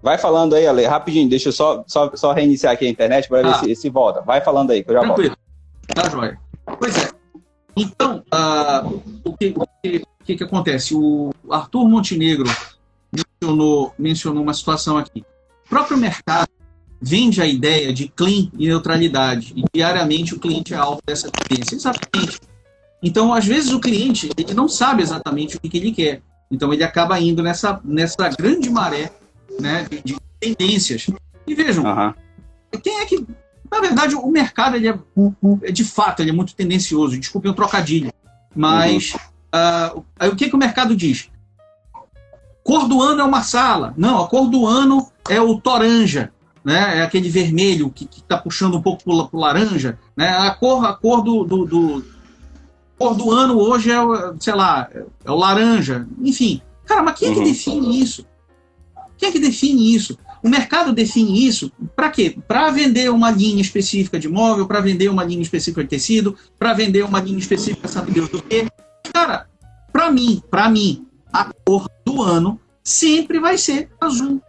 Speaker 2: Vai falando aí, Ale, rapidinho, deixa eu só, só, só reiniciar aqui a internet para ah. ver se, se volta. Vai falando aí, que eu já Tranquilo. volto.
Speaker 3: Tá, joia. Pois é. Então, uh, o, que, o, que, que, acontece? O Arthur Montenegro mencionou, mencionou uma situação aqui. O próprio mercado vende a ideia de clean e neutralidade, e diariamente o cliente é alvo dessa tendência. Exatamente. Então, às vezes, o cliente ele não sabe exatamente o que, que ele quer. Então, ele acaba indo nessa, nessa grande maré né, de, de tendências. E vejam, uhum. quem é que na verdade, o mercado, ele é, é de fato, ele é muito tendencioso. Desculpe o trocadilho. Mas uhum. uh, o que, que o mercado diz? Cor do ano é uma sala. Não, a cor do ano é o toranja. Né? É aquele vermelho que está puxando um pouco para o laranja. Né? A cor, a cor do, do, do cor do ano hoje é, sei lá, é o laranja. Enfim. Cara, mas quem é que uhum. define isso? Quem é que define isso? O mercado define isso para quê? Para vender uma linha específica de móvel, para vender uma linha específica de tecido, para vender uma linha específica, sabe Deus do quê? Cara, para mim, para mim, a cor do ano sempre vai ser azul.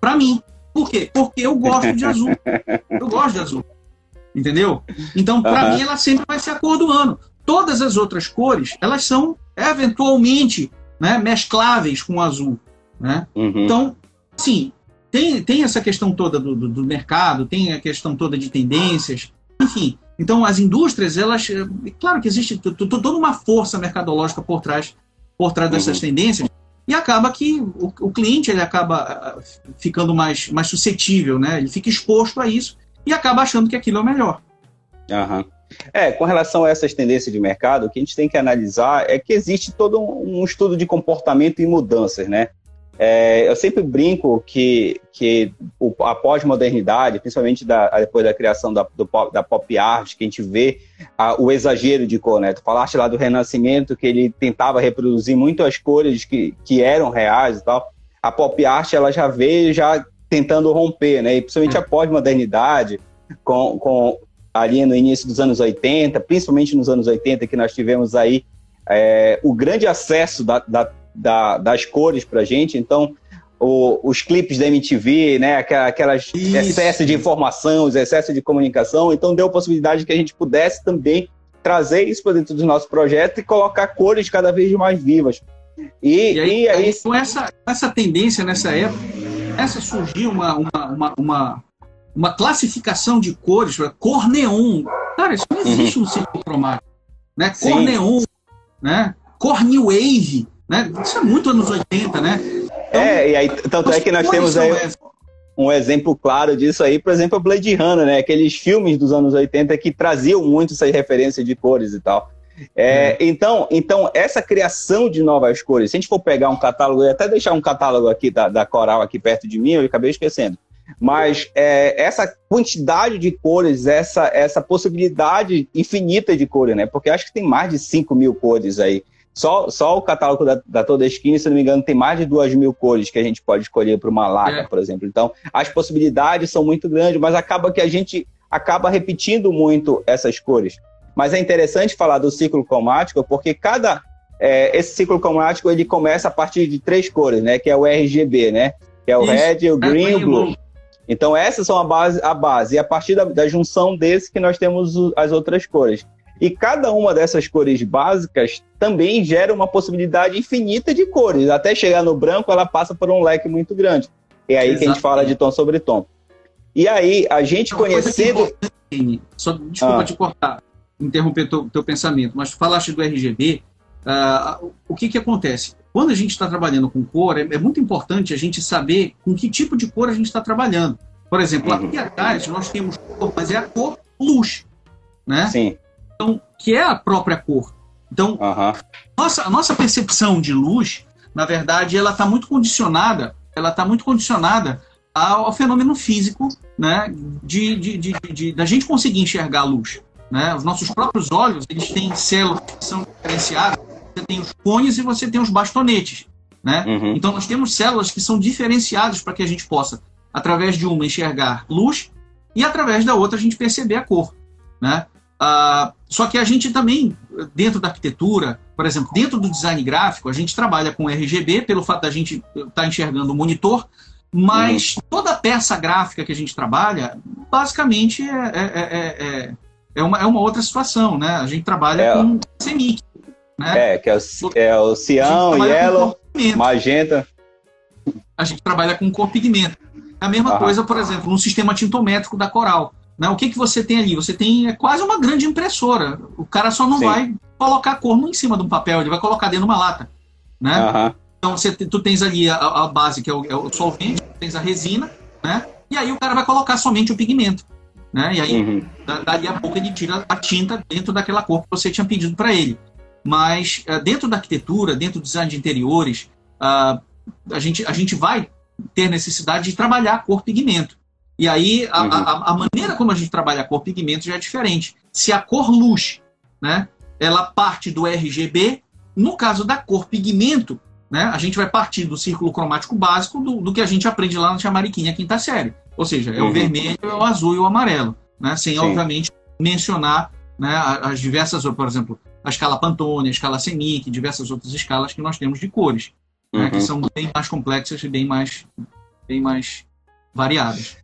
Speaker 3: Para mim. Por quê? Porque eu gosto de azul. Eu gosto de azul. Entendeu? Então, para uhum. mim, ela sempre vai ser a cor do ano. Todas as outras cores, elas são eventualmente né, mescláveis com o azul. Né? Uhum. Então, sim, tem, tem essa questão toda do, do, do mercado, tem a questão toda de tendências, enfim. Então, as indústrias, elas. É claro que existe toda uma força mercadológica por trás, por trás dessas uhum. tendências, e acaba que o, o, cliente ele acaba ficando mais, mais suscetível, né? ele fica exposto a isso, e acaba achando que aquilo é o melhor.
Speaker 2: Uhum. É, com relação a essas tendências de mercado, o que a gente tem que analisar é que existe todo um estudo de comportamento e mudanças, né? É, eu sempre brinco que, que a pós-modernidade, principalmente da, depois da criação da, do, da pop art, que a gente vê a, o exagero de cor, né? Tu falaste lá do Renascimento, que ele tentava reproduzir muito as cores que, que eram reais e tal. A pop art, ela já veio já tentando romper, né? E principalmente a pós-modernidade, com, com ali no início dos anos 80, principalmente nos anos 80, que nós tivemos aí é, o grande acesso da, da da, das cores pra gente. Então, o, os clipes da MTV, né, aquelas Isso. excesso de informação, os excessos de comunicação, então deu a possibilidade que a gente pudesse também trazer isso para dentro do nosso projeto e colocar cores cada vez mais vivas.
Speaker 3: E, e, aí, e aí, com essa, essa tendência nessa época, essa surgiu uma, uma, uma, uma, uma classificação de cores, cor neon. Cara, isso não existe uhum. no círculo cromático. Né? Cor Sim. neon, né? cor new wave. Né? Isso é muito anos 80, né?
Speaker 2: Então, é, e aí, tanto é que nós temos aí um exemplo claro disso aí, por exemplo, o Blade Runner, né? Aqueles filmes dos anos 80 que traziam muito essas referências de cores e tal. É, é. Então, então, essa criação de novas cores, se a gente for pegar um catálogo, eu até deixar um catálogo aqui da, da Coral aqui perto de mim, eu acabei esquecendo. Mas é, essa quantidade de cores, essa, essa possibilidade infinita de cores, né? Porque acho que tem mais de 5 mil cores aí. Só, só o catálogo da, da Toda Esquina, se não me engano, tem mais de duas mil cores que a gente pode escolher para uma laca, é. por exemplo. Então, as possibilidades são muito grandes, mas acaba que a gente acaba repetindo muito essas cores. Mas é interessante falar do ciclo cromático, porque cada é, esse ciclo cromático ele começa a partir de três cores, né? Que é o RGB, né? Que é o Isso. red, o green e o blue. Então essas são a base, a base. E a partir da, da junção desse que nós temos as outras cores. E cada uma dessas cores básicas também gera uma possibilidade infinita de cores. Até chegar no branco, ela passa por um leque muito grande. É aí Exatamente. que a gente fala de tom sobre tom. E aí, a gente Uma conhecendo.
Speaker 3: Só, desculpa ah. te cortar, interromper teu, teu pensamento, mas tu falaste do RGB. Uh, ah, o que, que acontece? Quando a gente está trabalhando com cor, é, é, muito importante a gente saber com que tipo de cor a gente está trabalhando. Por exemplo, uhum. aqui atrás nós temos cor, mas é a cor luz. Né?
Speaker 2: Sim.
Speaker 3: Então, que é a própria cor. Então, uhum. nossa, a nossa percepção de luz, na verdade, ela está muito condicionada, ela está muito condicionada ao, ao, fenômeno físico, né, de, de, de, de, da gente conseguir enxergar a luz. Né? Os nossos próprios olhos, eles têm células que são diferenciadas. Você tem os cones e você tem os bastonetes. Né? Uhum. Então, nós temos células que são diferenciadas para que a gente possa, através de uma, enxergar luz e através da outra a gente perceber a cor. Né? Uh, só que a gente também, dentro da arquitetura, por exemplo, dentro do design gráfico, a gente trabalha com RGB, pelo fato da gente estar tá enxergando o monitor, mas uhum. toda peça gráfica que a gente trabalha, basicamente, é, é, é, é, uma, é uma outra situação, né? A gente trabalha é, com CMYK,
Speaker 2: né? É, que é o, é o cião, yellow, magenta.
Speaker 3: A gente trabalha com cor pigmento. É a mesma uhum. coisa, por exemplo, no sistema tintométrico da Coral. Né? O que, que você tem ali? Você tem é quase uma grande impressora. O cara só não Sim. vai colocar a cor em cima de um papel, ele vai colocar dentro de uma lata. Né? Uhum. Então você, tu tens ali a, a base, que é o, é o, solvente, tens a resina, né? e aí o cara vai colocar somente o pigmento. Né? E aí, uhum. dali a pouco, ele tira a tinta dentro daquela cor que você tinha pedido para ele. Mas uh, dentro da arquitetura, dentro do design de interiores, uh, a, gente, a gente vai ter necessidade de trabalhar a cor pigmento. E aí a, uhum. a, a, maneira como a gente trabalha a cor pigmento já é diferente. Se a cor luz, né, ela parte do RGB, no caso da cor pigmento, né, a gente vai partir do círculo cromático básico do, do que a gente aprende lá na Chamariquinha quinta série. Ou seja, é uhum. o vermelho, é o azul e o amarelo, né, sem Sim. obviamente mencionar né, as diversas, por exemplo, a escala Pantone, a escala Senic, diversas outras escalas que nós temos de cores, uhum. né, que uhum. são bem mais complexas e bem mais, bem mais variadas.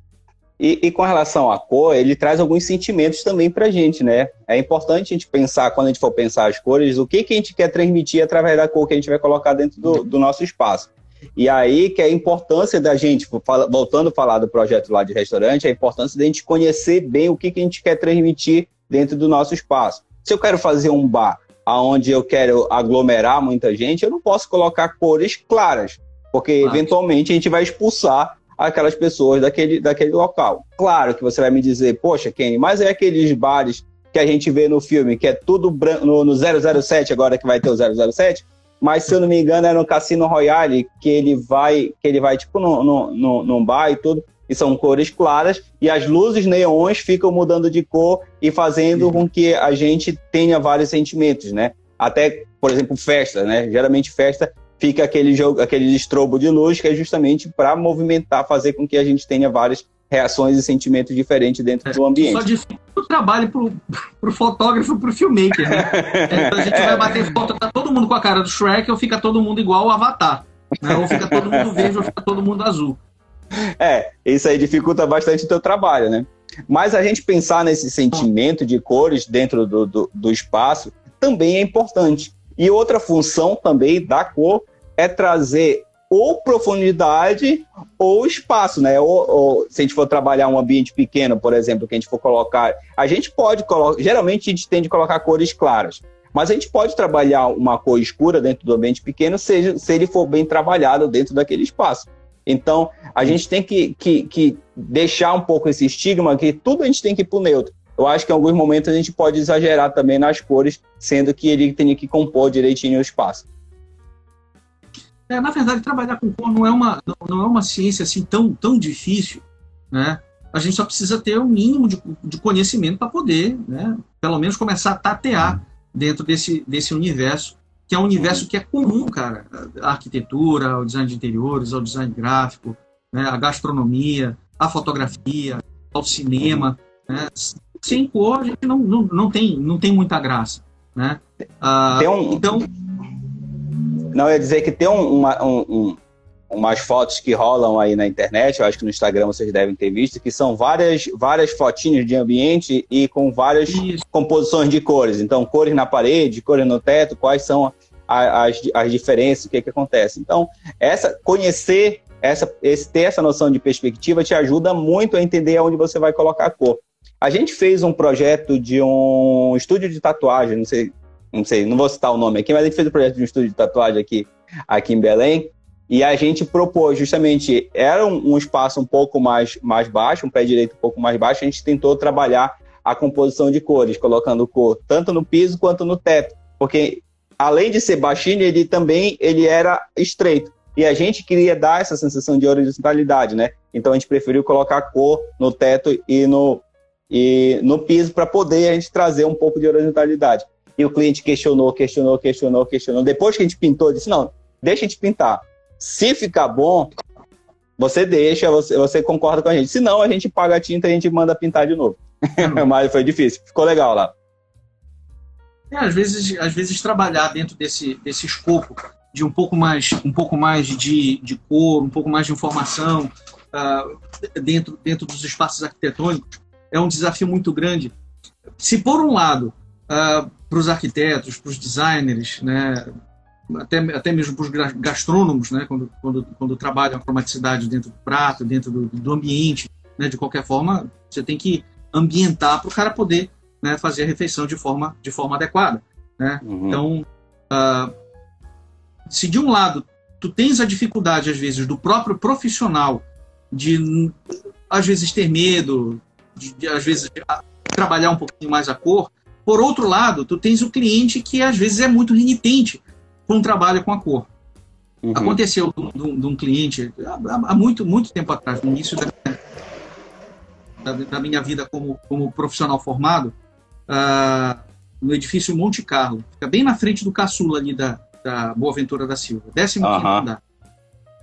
Speaker 2: E, e, com relação à cor, ele traz alguns sentimentos também para a gente, né? É importante a gente pensar, quando a gente for pensar as cores, o que, que a gente quer transmitir através da cor que a gente vai colocar dentro do, do nosso espaço. E aí que é a importância da gente, voltando a falar do projeto lá de restaurante, a importância da gente conhecer bem o que, que a gente quer transmitir dentro do nosso espaço. Se eu quero fazer um bar onde eu quero aglomerar muita gente, eu não posso colocar cores claras, porque claro. eventualmente a gente vai expulsar aquelas pessoas daquele, daquele local. Claro que você vai me dizer, poxa, Kenny, mas é aqueles bares que a gente vê no filme, que é tudo branco, no, no 007, agora que vai ter o 007, mas se eu não me engano é no Cassino Royale que ele vai, que ele vai tipo no, no, no, num bar e tudo, e são cores claras, e as luzes neons ficam mudando de cor e fazendo com que a gente tenha vários sentimentos, né? Até, por exemplo, festa, né? Geralmente festa fica aquele jogo, aquele estrobo de luz que é justamente para movimentar, fazer com que a gente tenha várias reações e sentimentos diferentes dentro é, do ambiente. Só
Speaker 3: dificulta o trabalho para o fotógrafo, para o filmmaker, né? Então a gente vai bater foto, tá todo mundo com a cara do Shrek ou fica todo mundo igual o Avatar, né? Ou fica todo mundo verde ou fica todo mundo azul.
Speaker 2: É, isso aí dificulta bastante o teu trabalho, né? Mas a gente pensar nesse sentimento de cores dentro do, do, do espaço também é importante. E outra função também da cor é trazer ou profundidade ou espaço, né? Ou, ou, se a gente for trabalhar um ambiente pequeno, por exemplo, que a gente for colocar, a gente pode colocar, geralmente a gente tende a colocar cores claras, mas a gente pode trabalhar uma cor escura dentro do ambiente pequeno, seja se ele for bem trabalhado dentro daquele espaço. Então, a gente tem que, que, que deixar um pouco esse estigma que tudo a gente tem que ir para o neutro. Eu acho que em alguns momentos a gente pode exagerar também nas cores, sendo que ele tem que compor direitinho o espaço.
Speaker 3: É, na verdade, trabalhar com cor não é uma, não é uma ciência assim tão, tão difícil, né? A gente só precisa ter o um mínimo de, de conhecimento para poder, né, pelo menos começar a tatear dentro desse, desse universo, que é um universo que é comum, cara. A arquitetura, o design de interiores, o design gráfico, né, a gastronomia, a fotografia, o cinema. Né? Sem cor, a gente não, não, não, tem, não tem muita graça. Né?
Speaker 2: Ah, um... Então não, eu ia dizer que tem um, uma, um, um, umas fotos que rolam aí na internet, eu acho que no Instagram vocês devem ter visto, que são várias, várias fotinhas de ambiente e com várias Isso. composições de cores. Então, cores na parede, cores no teto, quais são as, as diferenças, o que, que acontece. Então, essa conhecer, essa, esse, ter essa noção de perspectiva te ajuda muito a entender onde você vai colocar a cor. A gente fez um projeto de um estúdio de tatuagem, não sei não sei, não vou citar o nome aqui, mas a gente fez um projeto de um estúdio de tatuagem aqui, aqui em Belém, e a gente propôs justamente, era um, um espaço um pouco mais, mais baixo, um pé direito um pouco mais baixo, a gente tentou trabalhar a composição de cores, colocando cor tanto no piso quanto no teto, porque além de ser baixinho, ele também ele era estreito. E a gente queria dar essa sensação de horizontalidade, né? Então a gente preferiu colocar cor no teto e no, e no piso para poder a gente trazer um pouco de horizontalidade. E o cliente questionou, questionou, questionou, questionou. Depois que a gente pintou, disse: não, deixa a gente pintar. Se ficar bom, você deixa, você, você concorda com a gente. Se não, a gente paga a tinta e a gente manda pintar de novo. Mas foi difícil, ficou legal lá.
Speaker 3: É, às vezes, às vezes trabalhar dentro desse, desse escopo de um pouco mais, um pouco mais de, de cor, um pouco mais de informação uh, dentro, dentro dos espaços arquitetônicos é um desafio muito grande. Se por um lado uh, para os arquitetos, para os designers, né, até, até mesmo para os gastrônomos, né, quando, quando, quando trabalham a cromaticidade dentro do prato, dentro do, do ambiente, né, de qualquer forma, você tem que ambientar para o cara poder né, fazer a refeição de forma, de forma adequada. Né? Uhum. Então, uh, se de um lado tu tens a dificuldade, às vezes, do próprio profissional de, às vezes, ter medo, de, de às vezes, trabalhar um pouquinho mais a cor, por outro lado, tu tens o cliente que às vezes é muito renitente com o trabalho com a cor. Uhum. Aconteceu de um cliente há, muito, muito tempo atrás, no início da, da, da minha vida como, como profissional formado, uh, no edifício Monte Carlo, fica bem na frente do caçula ali da, da Boa Ventura da Silva, décimo uhum. andar.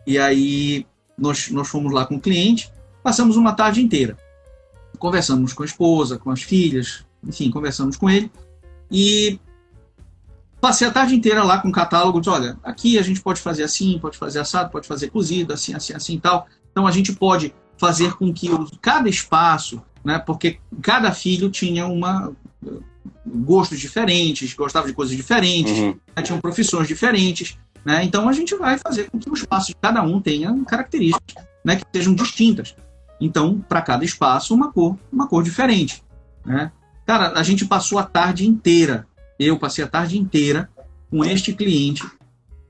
Speaker 3: E aí nós, nós fomos lá com o cliente, passamos uma tarde inteira. Conversamos com a esposa, com as filhas, enfim, conversamos com ele e passei a tarde inteira lá com o catálogo, de olha, aqui a gente pode fazer assim, pode fazer assado, pode fazer cozido, assim, assim, assim e tal. Então a gente pode fazer com que cada espaço, né, porque cada filho tinha uma gostos diferentes, gostava de coisas diferentes, uhum. né, tinham profissões diferentes, né? Então a gente vai fazer com que o espaço de cada um tenha características, né, que sejam distintas. Então, para cada espaço, uma cor, uma cor diferente, né? Cara, a gente passou a tarde inteira, eu passei a tarde inteira com este cliente.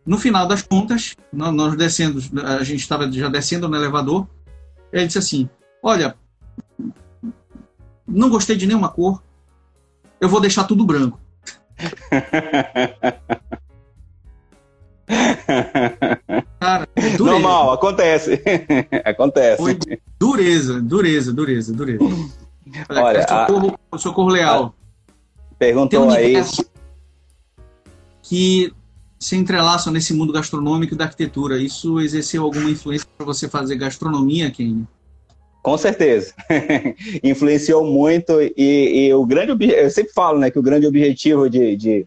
Speaker 3: No final das contas, nós descendo, a gente estava já descendo no elevador, Ele disse assim: Olha, não gostei de nenhuma cor, eu vou deixar tudo branco.
Speaker 2: Cara, Normal, acontece. acontece. Foi
Speaker 3: dureza, dureza, dureza, dureza.
Speaker 2: Olha,
Speaker 3: socorro, a... socorro leal.
Speaker 2: Perguntou um aí.
Speaker 3: Que se entrelaçam nesse mundo gastronômico e da arquitetura. Isso exerceu alguma influência para você fazer gastronomia, Kenny?
Speaker 2: Com certeza. Influenciou muito e, e, o grande eu sempre falo né, que o grande objetivo de, de,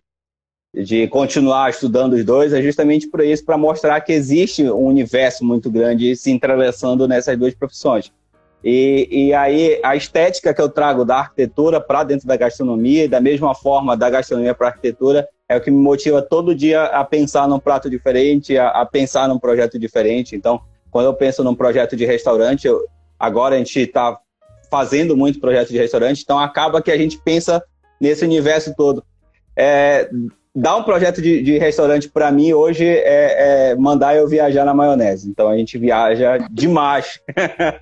Speaker 2: de continuar estudando os dois é justamente por isso, para mostrar que existe um universo muito grande se entrelaçando nessas duas profissões. E, e aí a estética que eu trago da arquitetura para dentro da gastronomia e da mesma forma da gastronomia para a arquitetura é o que me motiva todo dia a pensar num prato diferente, a, a, pensar num projeto diferente. Então, quando eu penso num projeto de restaurante, eu, agora a gente está fazendo muito projeto de restaurante, então acaba que a gente pensa nesse universo todo. É, dar um projeto de, de restaurante para mim hoje é, é, mandar eu viajar na maionese. Então a gente viaja demais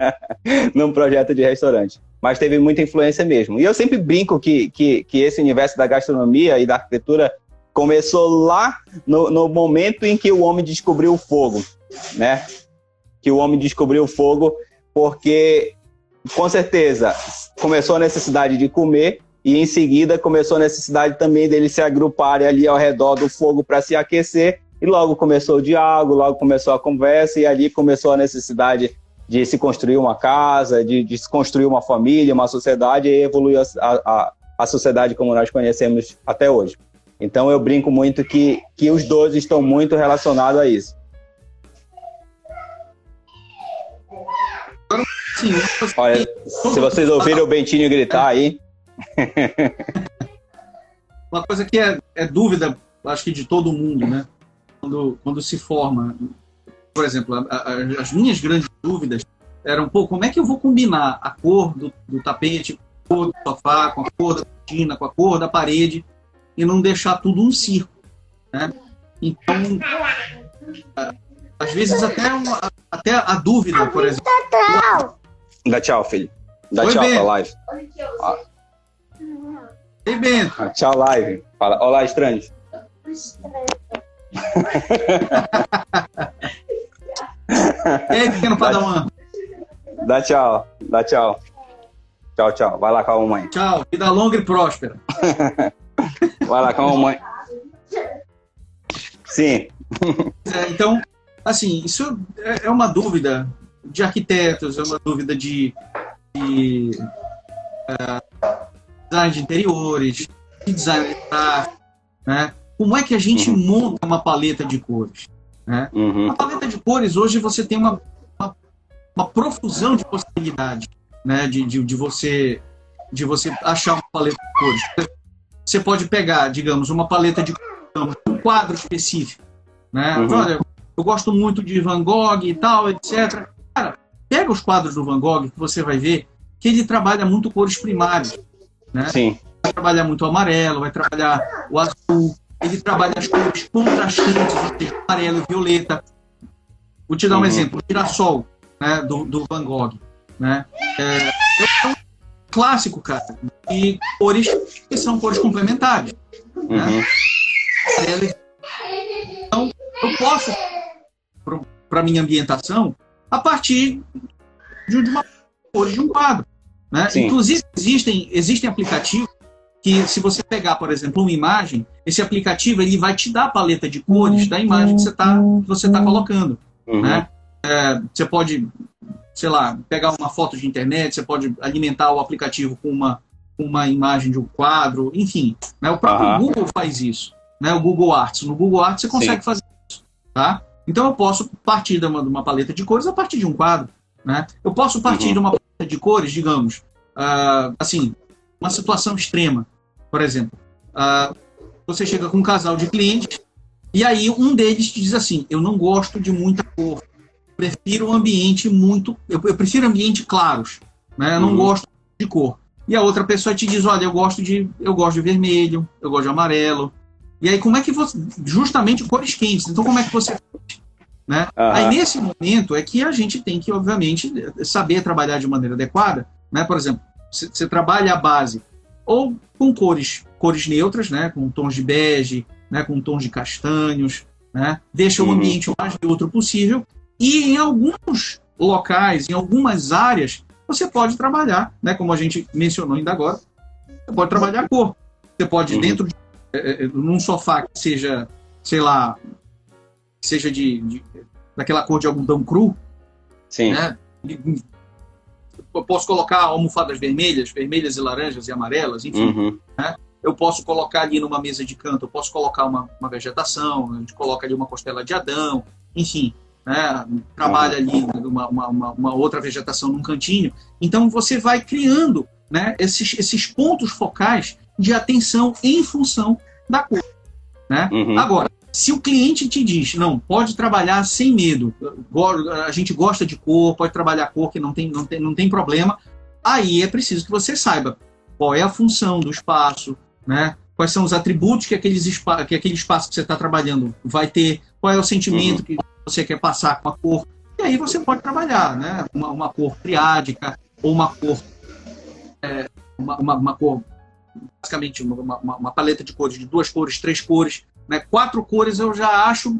Speaker 2: num projeto de restaurante. Mas teve muita influência mesmo. E eu sempre brinco que, que, que esse universo da gastronomia e da arquitetura começou lá no, no momento em que o homem descobriu o fogo, né? Que o homem descobriu o fogo porque, com certeza, começou a necessidade de comer e em seguida começou a necessidade também deles se agruparem ali ao redor do fogo para se aquecer e logo começou o diálogo, logo começou a conversa e ali começou a necessidade de se construir uma casa, de, de se construir uma família, uma sociedade e evoluiu a, a, a sociedade como nós conhecemos até hoje. Então eu brinco muito que, que os dois estão muito relacionados a isso. Olha, se vocês ouvirem o Bentinho gritar aí.
Speaker 3: Uma coisa que é, é, dúvida, acho que de todo mundo, né? Quando, quando se forma. Por exemplo, a, a, as minhas grandes dúvidas eram, pô, como é que eu vou combinar a cor do, do tapete, a cor do sofá, com a cor da cortina, com a cor da parede, e não deixar tudo um circo, né? Então, às vezes até, uma, até a dúvida, por exemplo.
Speaker 2: Dá tchau, filho. Dá Oi, tchau Ben. pra
Speaker 3: Ei, Bento.
Speaker 2: Tchau, live. Fala, olá, estranhos.
Speaker 3: Ei, pequeno padawan.
Speaker 2: Dá tchau, dá tchau. Tchau, tchau. Vai lá com a mamãe.
Speaker 3: Tchau, vida longa e próspera.
Speaker 2: Vai lá com a mamãe. Sim.
Speaker 3: É, então, assim, isso é, é uma dúvida de arquitetos, é uma dúvida de, de uh, design de interiores, de design né? Como é que a gente uhum. monta uma paleta de cores? Né? Uhum. A paleta de cores, hoje você tem uma, uma, uma profusão de possibilidades né? de, de, de, você, de você achar uma paleta de cores. Você pode pegar, digamos, uma paleta de cores, um quadro específico. Né? Uhum. Olha, eu gosto muito de Van Gogh e tal, etc. Cara, pega os quadros do Van Gogh que você vai ver que ele trabalha muito cores primárias. Né?
Speaker 2: Sim.
Speaker 3: Vai trabalhar muito o amarelo, vai trabalhar o azul, ele trabalha as cores contrastantes, ou seja, amarelo e violeta. Vou te dar um uhum. exemplo, o girassol né, do, do Van Gogh. Né? É, é um clássico, cara, e cores que são cores complementares. Né? Uhum. Né? Então, eu posso, para minha ambientação, a partir de uma cor de um quadro. Né? Inclusive, existem, existem aplicativos que, se você pegar, por exemplo, uma imagem, esse aplicativo ele vai te dar a paleta de cores da imagem que você está tá colocando. Uhum. Né? É, você pode, sei lá, pegar uma foto de internet, você pode alimentar o aplicativo com uma, uma imagem de um quadro, enfim. Né? O próprio uhum. Google faz isso. Né? O Google Arts. No Google Arts você consegue Sim. fazer isso. Tá? Então eu posso partir de uma, de uma paleta de cores a partir de um quadro. Né? Eu posso partir uhum. de uma paleta de cores, digamos, uh, assim, uma situação extrema. Por exemplo, uh, você chega com um casal de clientes e aí um deles te diz assim: Eu não gosto de muita cor, prefiro um ambiente muito. Eu, eu prefiro ambientes claros, né? eu não uhum. gosto de cor. E a outra pessoa te diz: Olha, eu gosto de, eu gosto de vermelho, eu gosto de amarelo. E aí, como é que você. Justamente cores quentes. Então, como é que você Né? Uhum. Aí, nesse momento, é que a gente tem que, obviamente, saber trabalhar de maneira adequada. Né? Por exemplo, você trabalha a base ou com cores, cores neutras, né? com tons de bege, né? com tons de castanhos, né? deixa uhum. o ambiente o mais neutro possível. E em alguns locais, em algumas áreas, você pode trabalhar, né? como a gente mencionou ainda agora, você pode trabalhar a cor. Você pode, uhum. dentro de é, é, num sofá que seja, sei lá, seja de, de daquela cor de algodão cru,
Speaker 2: Sim. Né?
Speaker 3: Eu posso colocar almofadas vermelhas, vermelhas e laranjas e amarelas, enfim. Uhum. Né? Eu posso colocar ali numa mesa de canto, eu posso colocar uma, uma vegetação, a gente coloca ali uma costela de Adão, enfim. Né? Trabalha ali uma, uma, uma, outra vegetação num cantinho. Então você vai criando né, esses, esses pontos focais de atenção em função da cor. Né? Uhum. Agora, se o cliente te diz, não, pode trabalhar sem medo, a gente gosta de cor, pode trabalhar cor que não tem, não tem, não tem problema, aí é preciso que você saiba qual é a função do espaço, né? quais são os atributos que, aqueles que aquele espaço que você está trabalhando vai ter, qual é o sentimento uhum. que você quer passar com a cor. E aí você pode trabalhar né? uma, uma cor triádica ou uma cor, é, uma, uma, uma cor basicamente uma, uma, uma, paleta de cores de duas cores, três cores, né? Quatro cores eu já acho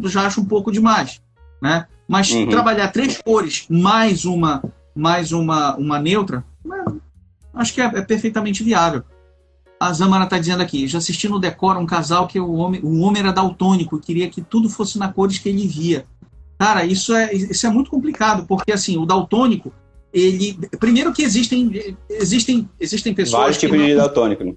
Speaker 3: já acho um pouco demais, né? Mas uhum. trabalhar três cores mais uma mais uma uma neutra, né? acho que é, é, perfeitamente viável. A Zamara está dizendo aqui, já assisti no Decora um casal que o homem, o homem era daltônico e queria que tudo fosse na cores que ele via. Cara, isso é, isso é muito complicado, porque assim, o daltônico, ele primeiro que existem existem existem pessoas
Speaker 2: vários tipos não... de daltônico né?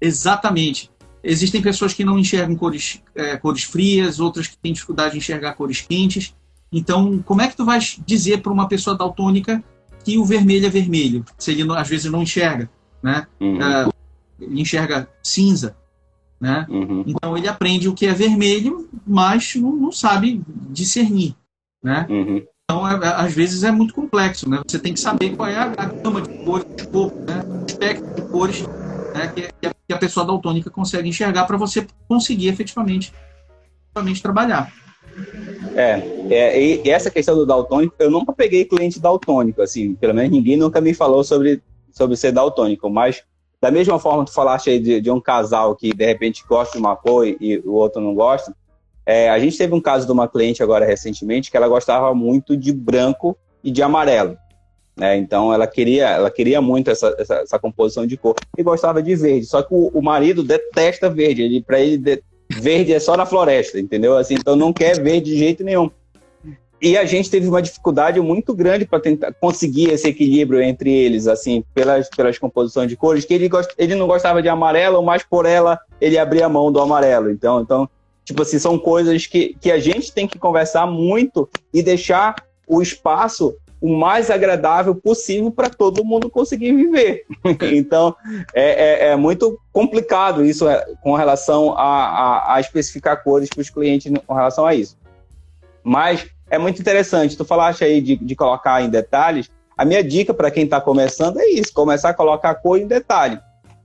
Speaker 3: exatamente existem pessoas que não enxergam cores é, cores frias outras que têm dificuldade de enxergar cores quentes então como é que tu vai dizer para uma pessoa daltônica que o vermelho é vermelho se ele às vezes não enxerga né uhum. é, ele enxerga cinza né uhum. então ele aprende o que é vermelho mas não, não sabe discernir né uhum. Então, é, é, às vezes é muito complexo, né? Você tem que saber qual é a, gama de cores, de né? o espectro de cores né? que, que, a, que a pessoa daltônica consegue enxergar para você conseguir efetivamente, efetivamente trabalhar.
Speaker 2: É, é, e essa questão do daltônico, eu nunca peguei cliente daltônico, assim, pelo menos ninguém nunca me falou sobre, sobre ser daltônico, mas da mesma forma que tu falaste aí de, de um casal que de repente gosta de uma cor e, o outro não gosta, é, a gente teve um caso de uma cliente agora recentemente que ela gostava muito de branco e de amarelo. Né? Então ela queria, ela queria muito essa, essa, essa, composição de cor e gostava de verde. Só que o, o marido detesta verde. Ele, para ele, de, verde é só na floresta, entendeu? Assim, então não quer verde de jeito nenhum. E a gente teve uma dificuldade muito grande para tentar conseguir esse equilíbrio entre eles, assim, pelas, pelas composições de cores, que ele, gost, ele não gostava de amarelo, mas por ela ele abria mão do amarelo. Então, então Tipo assim, são coisas que, que a gente tem que conversar muito e deixar o espaço o mais agradável possível para todo mundo conseguir viver. então, é, é, é, muito complicado isso é, com relação a, a, a especificar cores para os clientes com relação a isso. Mas é muito interessante. Tu falaste aí de, de colocar em detalhes. A minha dica para quem está começando é isso: começar a colocar cor em detalhe.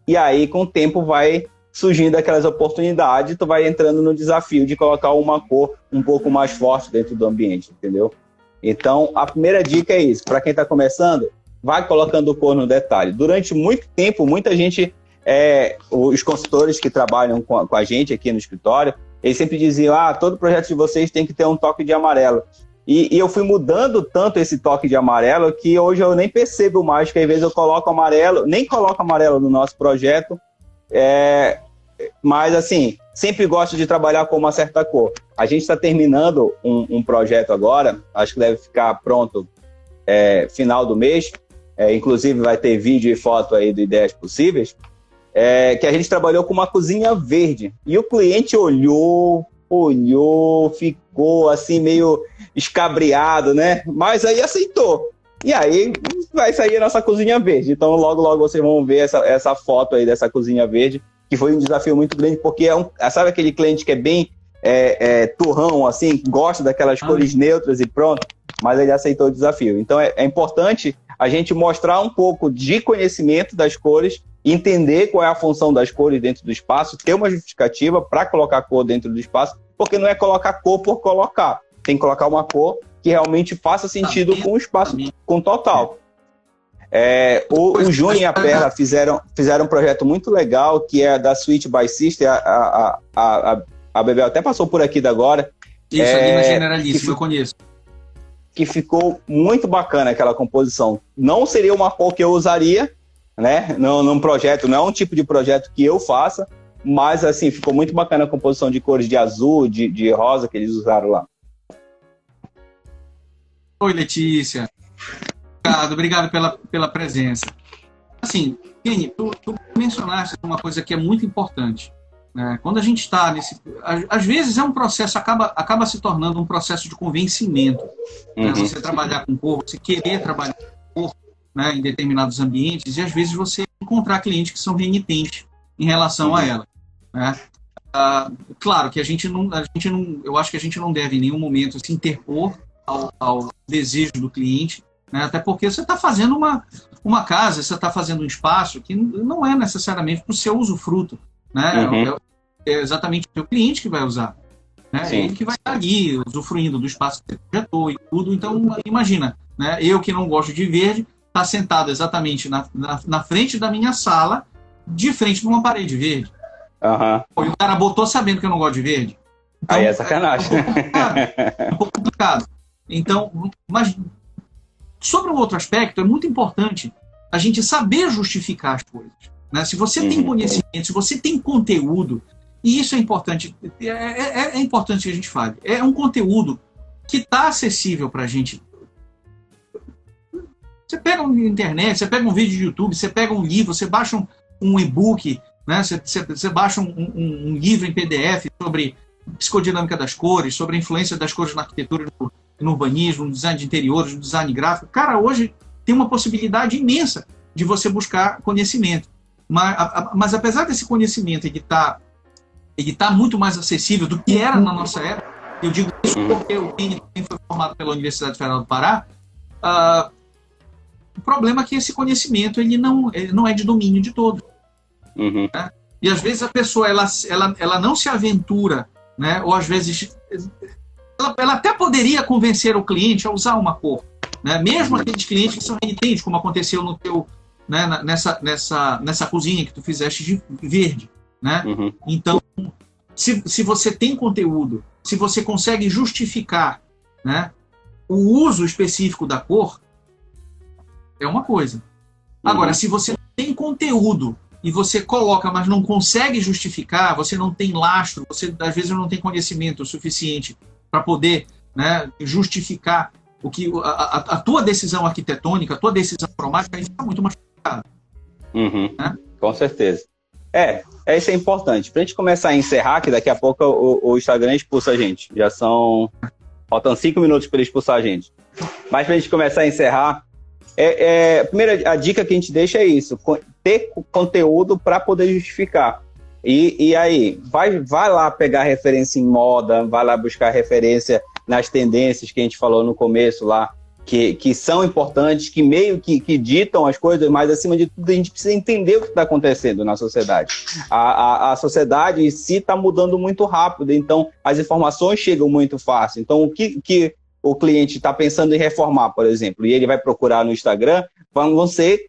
Speaker 2: E aí, com o tempo, vai surgindo aquelas oportunidades, tu vai entrando no desafio de colocar uma cor um pouco mais forte dentro do ambiente, entendeu? Então, a primeira dica é isso. Para quem está começando, vai colocando cor no detalhe. Durante muito tempo, muita gente, é, os consultores que trabalham com a, com a gente aqui no escritório, eles sempre diziam: ah, todo projeto de vocês tem que ter um toque de amarelo. E, e, eu fui mudando tanto esse toque de amarelo que hoje eu nem percebo mais que às vezes eu coloco amarelo, nem coloco amarelo no nosso projeto, é, mas, assim, sempre gosto de trabalhar com uma certa cor. A gente está terminando um, um, projeto agora, acho que deve ficar pronto é, final do mês. É, inclusive, vai ter vídeo e foto aí do Ideias Possíveis. É, que a gente trabalhou com uma cozinha verde. E o cliente olhou, olhou, ficou assim meio escabriado, né? Mas aí aceitou. E aí vai sair a nossa cozinha verde. Então logo, logo vocês vão ver essa, essa foto aí dessa cozinha verde, que foi um desafio muito grande, porque é um, sabe aquele cliente que é bem é, é, turrão, assim, gosta daquelas ah. cores neutras e pronto, mas ele aceitou o desafio. Então é, é importante a gente mostrar um pouco de conhecimento das cores, entender qual é a função das cores dentro do espaço, ter uma justificativa para colocar cor dentro do espaço, porque não é colocar cor por colocar. tem que colocar uma cor que realmente faça sentido com o espaço, com total. É, o, o Júnior e a Perla fizeram, fizeram um projeto muito legal, que é da Switch by Sister, a, a, a, a, a Bebel até passou por aqui da agora.
Speaker 3: Isso, é, ali na Generalíssima, eu conheço.
Speaker 2: Que ficou muito bacana aquela composição. Não seria uma cor que eu usaria, né, num, num projeto, não é um tipo de projeto que eu faça, mas assim, ficou muito bacana a composição de cores de azul, de, de rosa que eles usaram lá.
Speaker 3: Oi, Letícia. Obrigado, obrigado pela, pela presença. Assim, Kenny, tu, tu mencionaste uma coisa que é muito importante. Né? Quando a gente está nesse. Às vezes é um processo, acaba, acaba se tornando um processo de convencimento. Né? Uhum. Né? Você trabalhar com cor, você querer trabalhar com cor né, em determinados ambientes, e às vezes você encontrar clientes que são renitentes em relação uhum. a ela. Né? Ah, claro que a gente não, a gente não, eu acho que a gente não deve em nenhum momento se interpor ao, ao desejo do cliente, né? até porque você está fazendo uma, uma casa, você está fazendo um espaço que não é necessariamente para o seu usufruto. Né? Uhum. É, é, exatamente o cliente que vai usar. Né? Ele que vai estar ali usufruindo do espaço que você projetou e tudo. Então, imagina, né? eu que não gosto de verde, está sentado exatamente na, na, na, frente da minha sala, de frente para uma parede verde.
Speaker 2: Uhum.
Speaker 3: E o cara botou sabendo que eu não gosto de verde.
Speaker 2: Então, Aí é sacanagem. É um pouco complicado.
Speaker 3: É um pouco complicado. Então, mas sobre um outro aspecto, é muito importante a gente saber justificar as coisas. Né? Se você tem uhum. conhecimento, se você tem conteúdo, e isso é importante, é, é, é importante que a gente fale. É um conteúdo que está acessível para a gente. Você pega uma internet, você pega um vídeo de YouTube, você pega um livro, você baixa um, um e-book, né? você, você, você baixa um, um, um, livro em PDF sobre psicodinâmica das cores, sobre a influência das cores na arquitetura no, no urbanismo, no design de interiores, no design gráfico. Cara, hoje tem uma possibilidade imensa de você buscar conhecimento. Mas, a, mas apesar desse conhecimento ele está ele tá muito mais acessível do que era na nossa época, eu digo isso uhum. porque o PN foi formado pela Universidade Federal do Pará, uh, o problema é que esse conhecimento ele não, ele não é de domínio de todos.
Speaker 2: Uhum.
Speaker 3: Né? E às vezes a pessoa ela, ela, ela não se aventura, né? ou às vezes ela, ela até poderia convencer o cliente a usar uma cor. Né? Mesmo aqueles clientes que são renitentes, como aconteceu no teu, né, nessa, nessa, nessa cozinha que tu fizeste de verde. Né?
Speaker 2: Uhum.
Speaker 3: Então, se, se você tem conteúdo, se você consegue justificar né, o uso específico da cor, é uma coisa. Agora, uhum. se você tem conteúdo e você coloca, mas não consegue justificar, você não tem lastro, você às vezes não tem conhecimento suficiente para poder né, justificar o que a, a, a, tua decisão arquitetônica, a tua decisão cromática, aí fica muito mais complicado.
Speaker 2: Uhum, né? Com certeza. É, é isso é importante. Para a gente começar a encerrar, que daqui a pouco o, o Instagram expulsa a gente. Já são. Faltam cinco minutos para ele expulsar a gente. Mas para a gente começar a encerrar, é, é, a primeira a dica que a gente deixa é isso: ter conteúdo para poder justificar. E, e aí, vai, vai lá pegar referência em moda, vai lá buscar referência nas tendências que a gente falou no começo lá, que, que são importantes, que meio que, que ditam as coisas, mas acima de tudo a gente precisa entender o que está acontecendo na sociedade. A, a, a sociedade em si está mudando muito rápido, então as informações chegam muito fácil. Então, o que, que o cliente está pensando em reformar, por exemplo, e ele vai procurar no Instagram, vão ser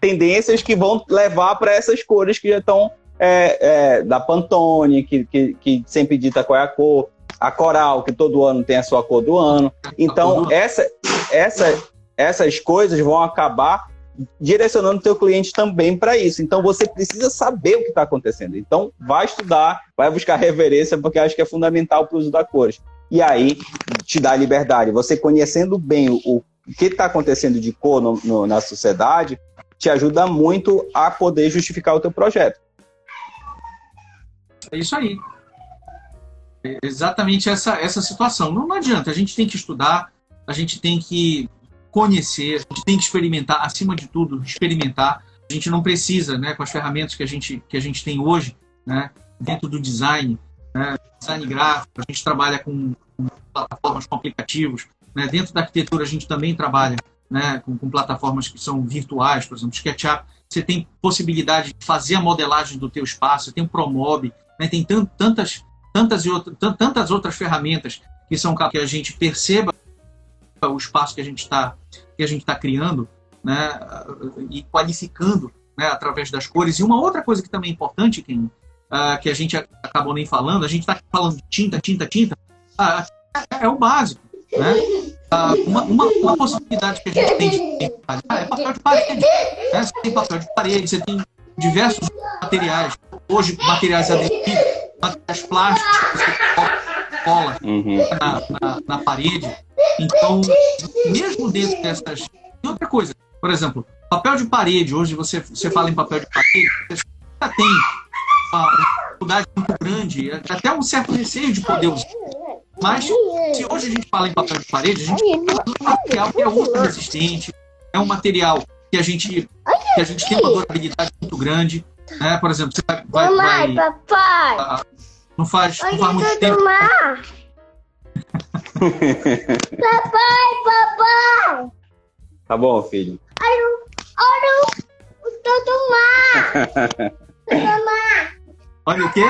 Speaker 2: tendências que vão levar para essas cores que já estão é, é, da Pantone, que, que, que, sempre dita qual é a cor, a Coral, que todo ano tem a sua cor do ano. Então, essa, essa, essas coisas vão acabar direcionando o teu cliente também para isso. Então, você precisa saber o que está acontecendo. Então, vai estudar, vai buscar referência, porque acho que é fundamental para o uso da cores. E aí, te dá liberdade. Você conhecendo bem o, o que está acontecendo de cor no, no, na sociedade, te ajuda muito a poder justificar o teu projeto.
Speaker 3: É isso aí. É exatamente essa, essa situação. Não, não adianta, a gente tem que estudar, a gente tem que conhecer, a gente tem que experimentar, acima de tudo, experimentar. A gente não precisa, né, com as ferramentas que a gente, que a gente tem hoje, né, dentro do design, né, design gráfico, a gente trabalha com, com plataformas, com aplicativos. Né, dentro da arquitetura, a gente também trabalha né, com, com, plataformas que são virtuais, por exemplo, SketchUp. Você tem possibilidade de fazer a modelagem do teu espaço, tem o Promob, né? tem tantas, tantas, e outra, tantas outras ferramentas que são que a gente perceba o espaço que a gente está que a gente está criando, né, e qualificando, né, através das cores. E uma outra coisa que também é importante, Ken, uh, que a gente acabou nem falando, a gente está falando de tinta, tinta, tinta, uh, é o básico, né? Uh, uma, uma, uma, possibilidade que a gente tem de é papel de parede. Né? Você tem papel de parede, você tem diversos materiais. Hoje, materiais adesivos, materiais plásticos, cola uhum. na, na, na, parede. Então, mesmo dentro dessas. E outra coisa, por exemplo, papel de parede, hoje você, você fala em papel de parede, você já tem uma dificuldade muito grande, até um certo receio de poder usar. Mas, se hoje a gente fala em papel de parede, a gente fala de um material que é ultra resistente, é um material que a gente, que a gente tem uma durabilidade muito grande. Né? Por exemplo, você vai. vai,
Speaker 4: vai papai!
Speaker 3: Uh, não faz, não faz muito tempo.
Speaker 4: papai, papai!
Speaker 2: Tá bom, filho.
Speaker 4: Olha, olha o todo mar!
Speaker 3: Olha o quê?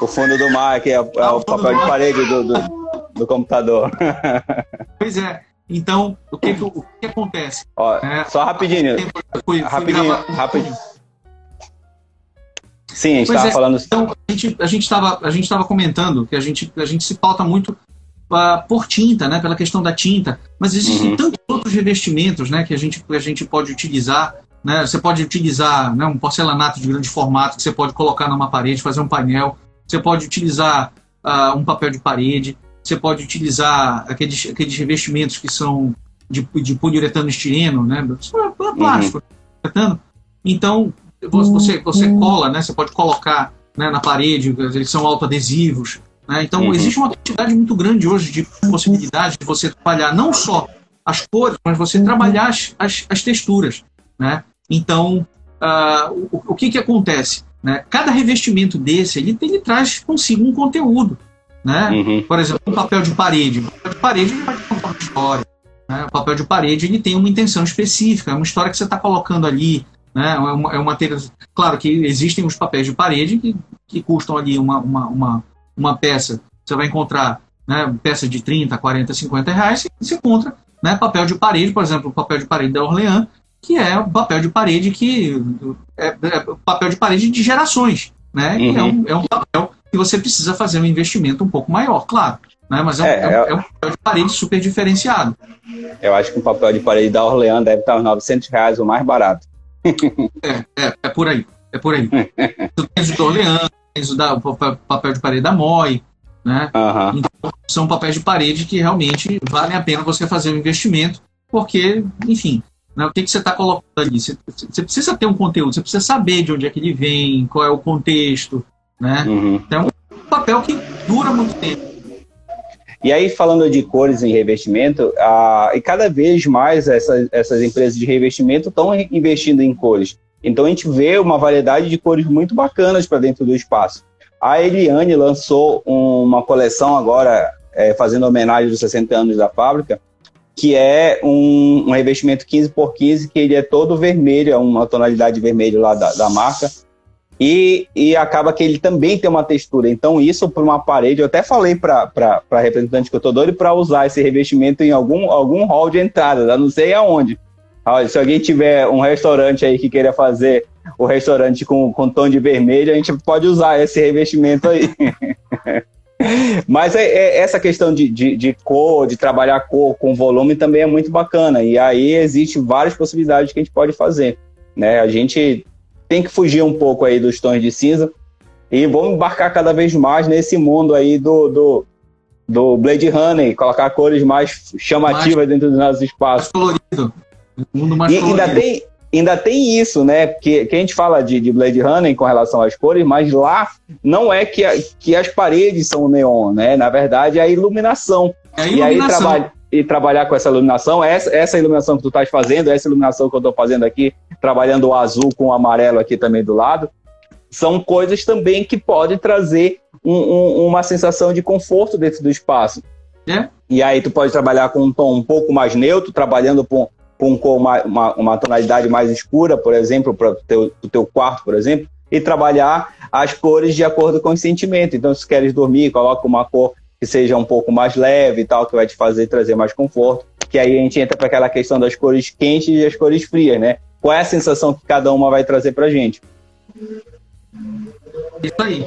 Speaker 2: O fundo do mar, que é, é ah, o, papel de parede do, do, do computador.
Speaker 3: Pois é. Então, o que, que, o que acontece?
Speaker 2: Ó, é, só rapidinho. Fui, rapidinho, rapidinho. Sim, a gente estava é, falando.
Speaker 3: Então, a gente a estava a gente comentando que a gente a gente se pauta muito uh, por tinta, né, pela questão da tinta, mas existem uhum. tantos outros revestimentos, né, que a gente a gente pode utilizar. Né? Você pode utilizar né, um porcelanato de grande formato que você pode colocar numa parede, fazer um painel. Você pode utilizar uh, um papel de parede. Você pode utilizar aqueles, aqueles revestimentos que são de, de poliuretano estireno, né? Plástico. Uhum. Então, você, você cola, né? Você pode colocar né, na parede, eles são autoadesivos. Né? Então, uhum. existe uma quantidade muito grande hoje de possibilidades de você trabalhar não só as cores, mas você trabalhar as, as, as texturas. Né? Então, uh, o, o, que, que acontece? Né? Cada revestimento desse, ele, ele traz consigo um conteúdo. Né? Uhum. Por exemplo, um papel de parede. O papel de parede ele vai contar uma história. Né? O papel de parede ele tem uma intenção específica, é uma história que você está colocando ali. Né? É, uma, é uma Claro que existem os papéis de parede que, que custam ali uma, uma, uma, uma peça. Você vai encontrar né, peça de 30, 40, 50 reais e você encontra né, papel de parede, por exemplo, o papel de parede da Orleans, que é o papel de parede que é, é papel de parede de gerações, né? Uhum. É, um, é um papel que você precisa fazer um investimento um pouco maior, claro. Né? Mas é, é, é, é um papel de parede super diferenciado.
Speaker 2: Eu acho que o papel de parede da Orleans deve estar uns 900 reais o mais barato.
Speaker 3: É, é, é por aí. É por aí. tu tens o da Orleans, tens o, da, o papel de parede da Moi, né? Uhum. Então, são papéis de parede que realmente valem a pena você fazer um investimento, porque, enfim, né, o que, que você está colocando ali? Você, você, precisa ter um conteúdo, você precisa saber de onde é que ele vem, qual é o contexto, né? Uhum. Então, é um papel que dura muito tempo.
Speaker 2: E aí, falando de cores em revestimento, e cada vez mais essa, essas empresas de revestimento estão investindo em cores. Então, a gente vê uma variedade de cores muito bacanas para dentro do espaço. A Eliane lançou uma coleção agora, é, fazendo homenagem aos 60 anos da fábrica, que é um, um, revestimento 15 por 15 que ele é todo vermelho, é uma tonalidade vermelho lá da, da marca, e, e acaba que ele também tem uma textura. Então, isso para uma parede, eu até falei para representante que eu estou doido para usar esse revestimento em algum, algum hall de entrada, não sei aonde. Olha, se alguém tiver um restaurante aí que queira fazer o restaurante com, com tom de vermelho, a gente pode usar esse revestimento aí. Mas é, é, essa questão de, de, de, cor, de trabalhar cor com volume também é muito bacana. E aí existe várias possibilidades que a gente pode fazer. Né? A gente tem que fugir um pouco aí dos tons de cinza e vamos embarcar cada vez mais nesse mundo aí do, do, do Blade Runner, colocar cores mais chamativas mais, dentro dos nossos espaços.
Speaker 3: Mais colorido. mundo mais
Speaker 2: e colorido. ainda tem ainda tem isso, né? Que, que a gente fala de, de Blade Runner com relação às cores, mas lá não é que, a, que as paredes são neon, né? Na verdade, é a iluminação. É a iluminação. E aí trabalha, e trabalhar com essa iluminação, essa, essa iluminação que tu estás fazendo, essa iluminação que eu estou fazendo aqui, trabalhando o azul com o amarelo aqui também do lado, são coisas também que podem trazer um, um, uma sensação de conforto dentro do espaço. É. E aí tu pode trabalhar com um tom um pouco mais neutro, trabalhando com, com uma, uma, uma tonalidade mais escura, por exemplo, para o teu, teu quarto, por exemplo, e trabalhar as cores de acordo com o sentimento. Então, se queres dormir, coloca uma cor que seja um pouco mais leve e tal, que vai te fazer trazer mais conforto. Que aí a gente entra para aquela questão das cores quentes e as cores frias, né? Qual é a sensação que cada uma vai trazer para gente?
Speaker 3: Isso aí.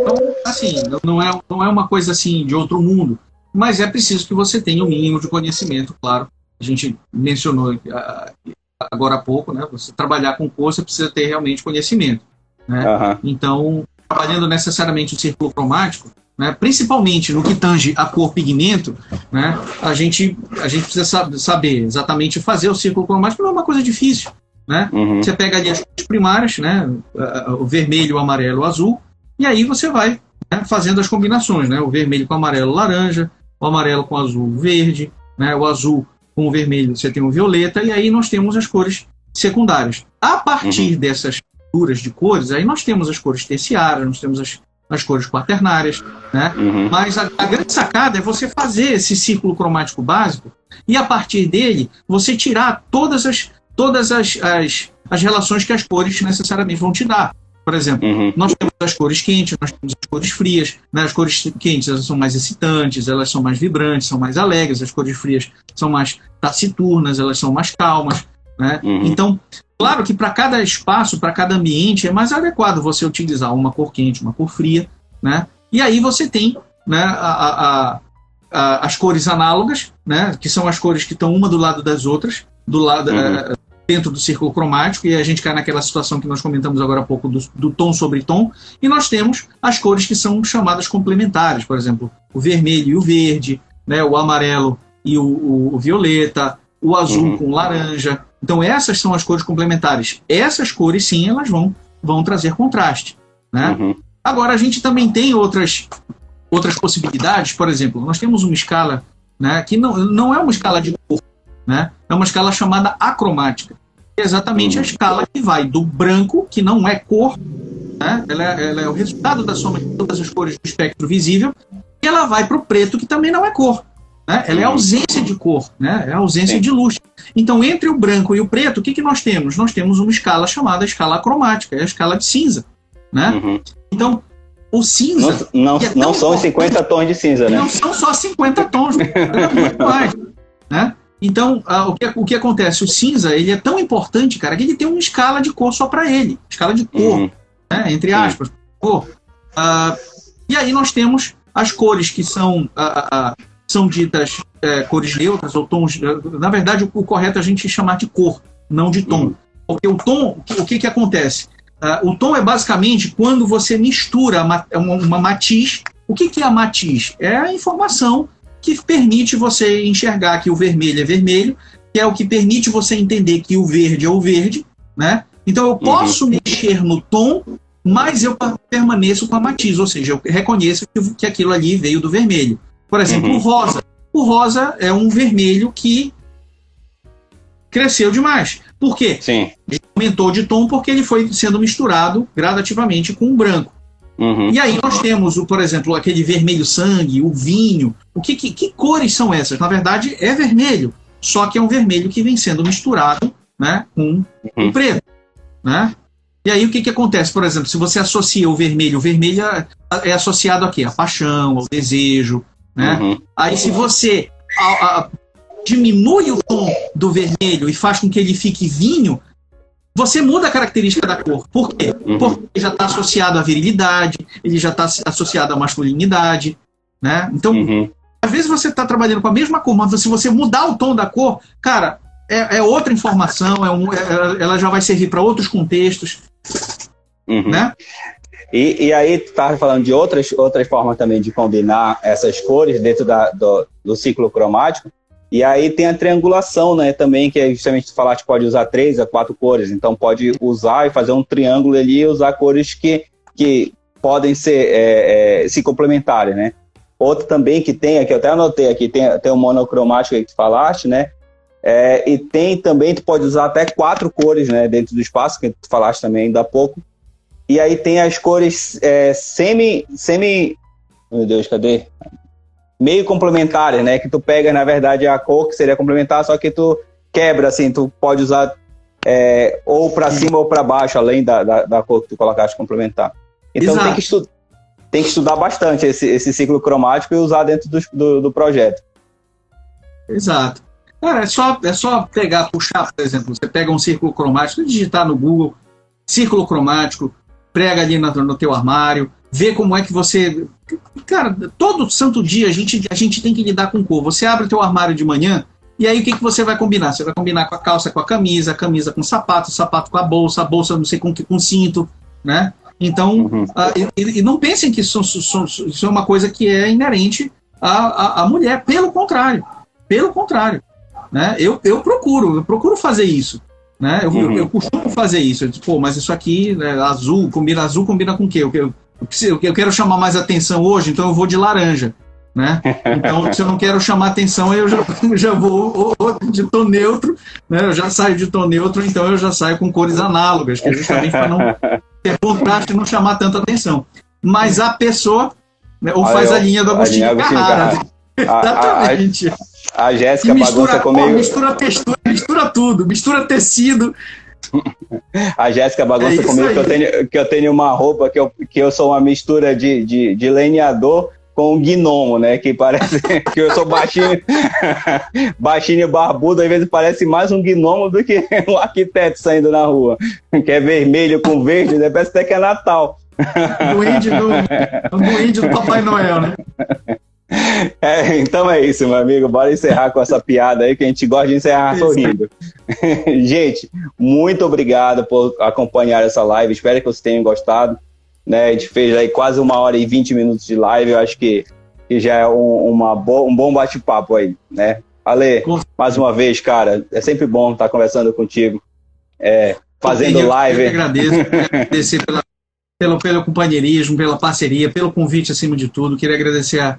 Speaker 3: Então, assim, não é, não é uma coisa assim de outro mundo, mas é preciso que você tenha o um mínimo de conhecimento, claro. A gente mencionou ah, agora há pouco, né? Você trabalhar com cor, você precisa ter realmente conhecimento. Né? Uhum. Então, trabalhando necessariamente o círculo cromático, né, principalmente no que tange a cor pigmento, né, a, gente, a gente precisa saber exatamente fazer o círculo cromático, não é uma coisa difícil. Né? Uhum. Você pega ali as cores primárias, né, o vermelho, o amarelo, o azul, e aí você vai né, fazendo as combinações, né, o vermelho com o amarelo, laranja, o amarelo com o azul, verde, né, o azul com o vermelho, você tem o violeta, e aí nós temos as cores secundárias. A partir uhum. dessas figuras de cores, aí nós temos as cores terciárias, nós temos as, as cores quaternárias, né? Uhum. Mas a, a, grande sacada é você fazer esse círculo cromático básico e a partir dele você tirar todas as todas as, as, as relações que as cores necessariamente vão te dar. Por exemplo, uhum. nós temos as cores quentes, nós temos as cores frias. Né? As cores quentes elas são mais excitantes, elas são mais vibrantes, são mais alegres. As cores frias são mais taciturnas, elas são mais calmas. Né? Uhum. Então, Claro que para cada espaço, para cada ambiente, é mais adequado você utilizar uma cor quente, uma cor fria, né? E aí você tem né, a, a, a, as cores análogas, né, que são as cores que estão uma do lado das outras, do lado uhum. é, dentro do círculo cromático, e a gente cai naquela situação que nós comentamos agora há pouco do, do, tom sobre tom, e nós temos as cores que são chamadas complementares, por exemplo, o vermelho e o verde, né, o amarelo e o, o, o violeta, o azul uhum. com laranja, então essas são as cores complementares. Essas cores, sim, elas vão, vão trazer contraste. Né? Uhum. Agora, a gente também tem outras, outras possibilidades. Por exemplo, nós temos uma escala né, que não, não é uma escala de cor, né? é uma escala chamada acromática. É exatamente uhum. a escala que vai do branco, que não é cor, né? ela, é, ela é o resultado da soma de todas as cores do espectro visível, e ela vai para o preto, que também não é cor. Né? Ela é ausência de cor, né? é ausência Sim. de luz. Então, entre o branco e o preto, o que, que nós temos? Nós temos uma escala chamada escala cromática, é a escala de cinza. Né? Uhum. Então, o cinza.
Speaker 2: Não, não, é não são 50 tons de cinza, né?
Speaker 3: Não são só 50 tons, é muito mais. Né? Então, o, que, o que acontece? O cinza ele é tão importante, cara, que ele tem uma escala de cor só para ele escala de cor, uhum. né? entre aspas, cor. Uh, e aí nós temos as cores que são uh, são ditas é, cores neutras ou tons. Na verdade, o, o, correto é a gente chamar de cor, não de tom. Uhum. Porque o tom, o que, que acontece? Uh, o tom é basicamente quando você mistura uma, uma matiz. O que, que é a matiz? É a informação que permite você enxergar que o vermelho é vermelho, que é o que permite você entender que o verde é o verde, né? Então eu posso uhum. mexer no tom, mas eu permaneço com a matiz, ou seja, eu reconheço que, que aquilo ali veio do vermelho. Por exemplo, uhum. o rosa. O rosa é um vermelho que cresceu demais. Por quê?
Speaker 2: Sim.
Speaker 3: Ele aumentou de tom porque ele foi sendo misturado gradativamente com o branco. Uhum. E aí nós temos, por exemplo, aquele vermelho sangue, o vinho. O que, que, que, cores são essas? Na verdade, é vermelho. Só que é um vermelho que vem sendo misturado né, com uhum. o preto. Né? E aí o que, que acontece? Por exemplo, se você associa o vermelho, o vermelho é, é associado a quê? A paixão, ao desejo, né? Uhum. Aí se você a, a, diminui o tom do vermelho e faz com que ele fique vinho, você muda a característica da cor. Por quê? Uhum. Porque ele já está associado à virilidade, ele já está associado à masculinidade. Né? Então, uhum. às vezes você está trabalhando com a mesma cor, mas se você mudar o tom da cor, cara, é, é outra informação, é um, é, ela já vai servir para outros contextos. Uhum. Né?
Speaker 2: E, e aí, tu estava falando de outras, outras formas também de combinar essas cores dentro da, do, do ciclo cromático. E aí tem a triangulação, né? Também, que é justamente falar que pode usar três a quatro cores. Então pode usar e fazer um triângulo ali e usar cores que, que podem ser é, é, se complementarem, né? Outro também que tem, aqui eu até anotei aqui, tem, tem o monocromático que tu falaste, né? É, e tem também, tu pode usar até quatro cores, né? Dentro do espaço, que tu falaste também ainda há pouco. E aí tem as cores é, semi, semi. Meu Deus, cadê? Meio complementares, né? Que tu pega, na verdade, a cor que seria complementar, só que tu quebra, assim, tu pode usar é, ou para cima ou para baixo, além da, da, da, cor que tu colocaste complementar. Então Exato. tem que estudar. tem que estudar bastante esse, esse ciclo cromático e usar dentro do, do, do projeto.
Speaker 3: Exato. Cara, é só, é só pegar, puxar, por exemplo, você pega um círculo cromático, digitar no Google, círculo cromático, prega ali no, no teu armário, vê como é que você. Cara, todo santo dia a gente, a gente tem que lidar com cor. Você abre o teu armário de manhã, e aí o que, que você vai combinar? Você vai combinar com a calça com a camisa, a camisa com o sapato, o sapato com a bolsa, a bolsa não sei com que com cinto, né? Então, uhum. uh, e, e, não pensem que isso, isso, isso, é uma coisa que é inerente à, à, à mulher. Pelo contrário, pelo contrário. Né? Eu, eu procuro, eu procuro fazer isso. Né? Eu, uhum. eu, eu costumo fazer isso. Eu digo, pô, mas isso aqui, né, azul, combina azul, combina com o quê? Eu, eu, eu quero chamar mais atenção hoje, então eu vou de laranja. Né? Então, se eu não quero chamar atenção, eu já, já vou de tom neutro, né? eu já saio de tom neutro, então eu já saio com cores análogas, que é justamente para não ter contraste e não chamar tanta atenção. Mas a pessoa, né, ou faz a linha do Agostinho Carrara. Exatamente.
Speaker 2: A, a, a Jéssica bagunça comigo.
Speaker 3: Mistura textura, mistura tudo, mistura tecido.
Speaker 2: A Jéssica bagunça é comigo que eu, tenho, que eu tenho uma roupa que eu, que eu sou uma mistura de, de, de lenhador com um gnomo, né? Que parece que eu sou baixinho, baixinho e barbudo, às vezes parece mais um gnomo do que um arquiteto saindo na rua. Que é vermelho com verde, né? Parece até que é Natal.
Speaker 3: Duende do, duende do Papai Noel, né?
Speaker 2: É, então é isso, meu amigo. Bora encerrar com essa piada aí que a gente gosta de encerrar isso. sorrindo. gente, muito obrigado por acompanhar essa live. Espero que vocês tenham gostado. Né? A gente fez aí quase uma hora e vinte minutos de live. Eu acho que, que já é um, uma bo um bom bate-papo aí, né? Ale, mais uma vez, cara, é sempre bom estar conversando contigo, é, fazendo eu, live.
Speaker 3: Eu agradeço, agradecer pela, pelo, pelo companheirismo, pela parceria, pelo convite acima de tudo. Queria agradecer a,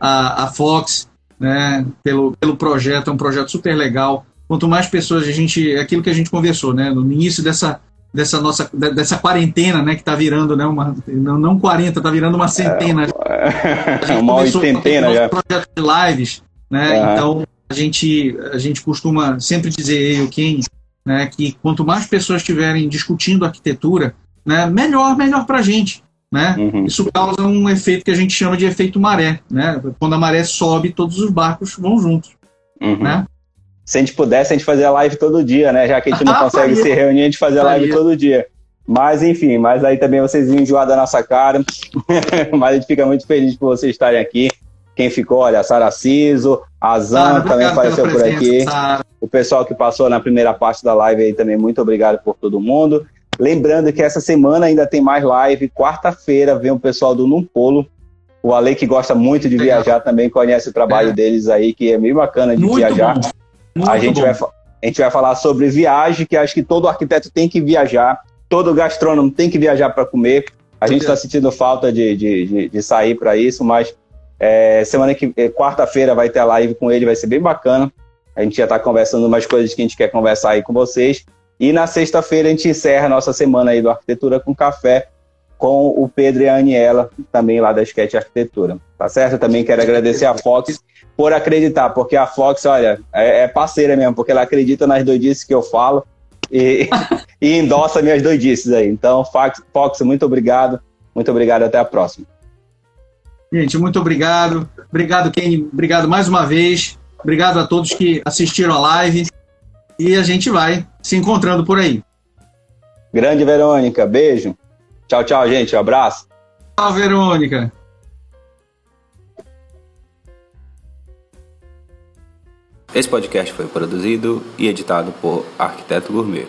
Speaker 3: a, a Fox né, pelo, pelo projeto, é um projeto super legal. Quanto mais pessoas a gente, é aquilo que a gente conversou, né, no início dessa dessa nossa dessa quarentena, né, que está virando, né, uma não, não 40, está virando uma centena.
Speaker 2: É, uma oitentena já.
Speaker 3: projeto de lives, né? Uhum. Então a gente a gente costuma sempre dizer eu quem, né, que quanto mais pessoas estiverem discutindo arquitetura, né, melhor melhor para a gente. Né? Uhum. Isso causa um efeito que a gente chama de efeito maré. Né? Quando a maré sobe, todos os barcos vão juntos. Uhum. Né?
Speaker 2: se a gente pudesse, a gente fazia live todo dia, né? Já que a gente não ah, consegue se reunir, a gente fazia live todo dia. Mas enfim, mas aí também vocês enjoar da nossa cara. mas a gente fica muito feliz por vocês estarem aqui. Quem ficou, olha, a Sara Ciso, a Zan também apareceu por aqui. Sarah. O pessoal que passou na primeira parte da live aí também, muito obrigado por todo mundo. Lembrando que essa semana ainda tem mais live. Quarta-feira vem o pessoal do Numpolo. O Ale, que gosta muito de viajar, também conhece o trabalho é. deles aí, que é meio bacana de muito viajar. A gente, vai, a gente vai falar sobre viagem, que acho que todo arquiteto tem que viajar, todo gastrônomo tem que viajar para comer. A gente está sentindo falta de, de, de, de sair para isso, mas é, semana que é, quarta-feira vai ter a live com ele, vai ser bem bacana. A gente já está conversando umas coisas que a gente quer conversar aí com vocês. E na sexta-feira a gente encerra a nossa semana aí do Arquitetura com Café com o Pedro e a Aniela, também lá da Sketch Arquitetura. Tá certo? Eu também quero agradecer a Fox por acreditar, porque a Fox, olha, é, é parceira mesmo, porque ela acredita nas doidices que eu falo e, e endossa minhas doidices aí. Então, Fox, Fox, muito obrigado. Muito obrigado, até a próxima.
Speaker 3: Gente, muito obrigado. Obrigado, Kenny. Obrigado mais uma vez. Obrigado a todos que assistiram a live. E a gente vai se encontrando por aí.
Speaker 2: Grande Verônica, beijo. Tchau, tchau, gente. Um abraço.
Speaker 3: Tchau, Verônica.
Speaker 1: Esse podcast foi produzido e editado por Arquiteto Gourmet.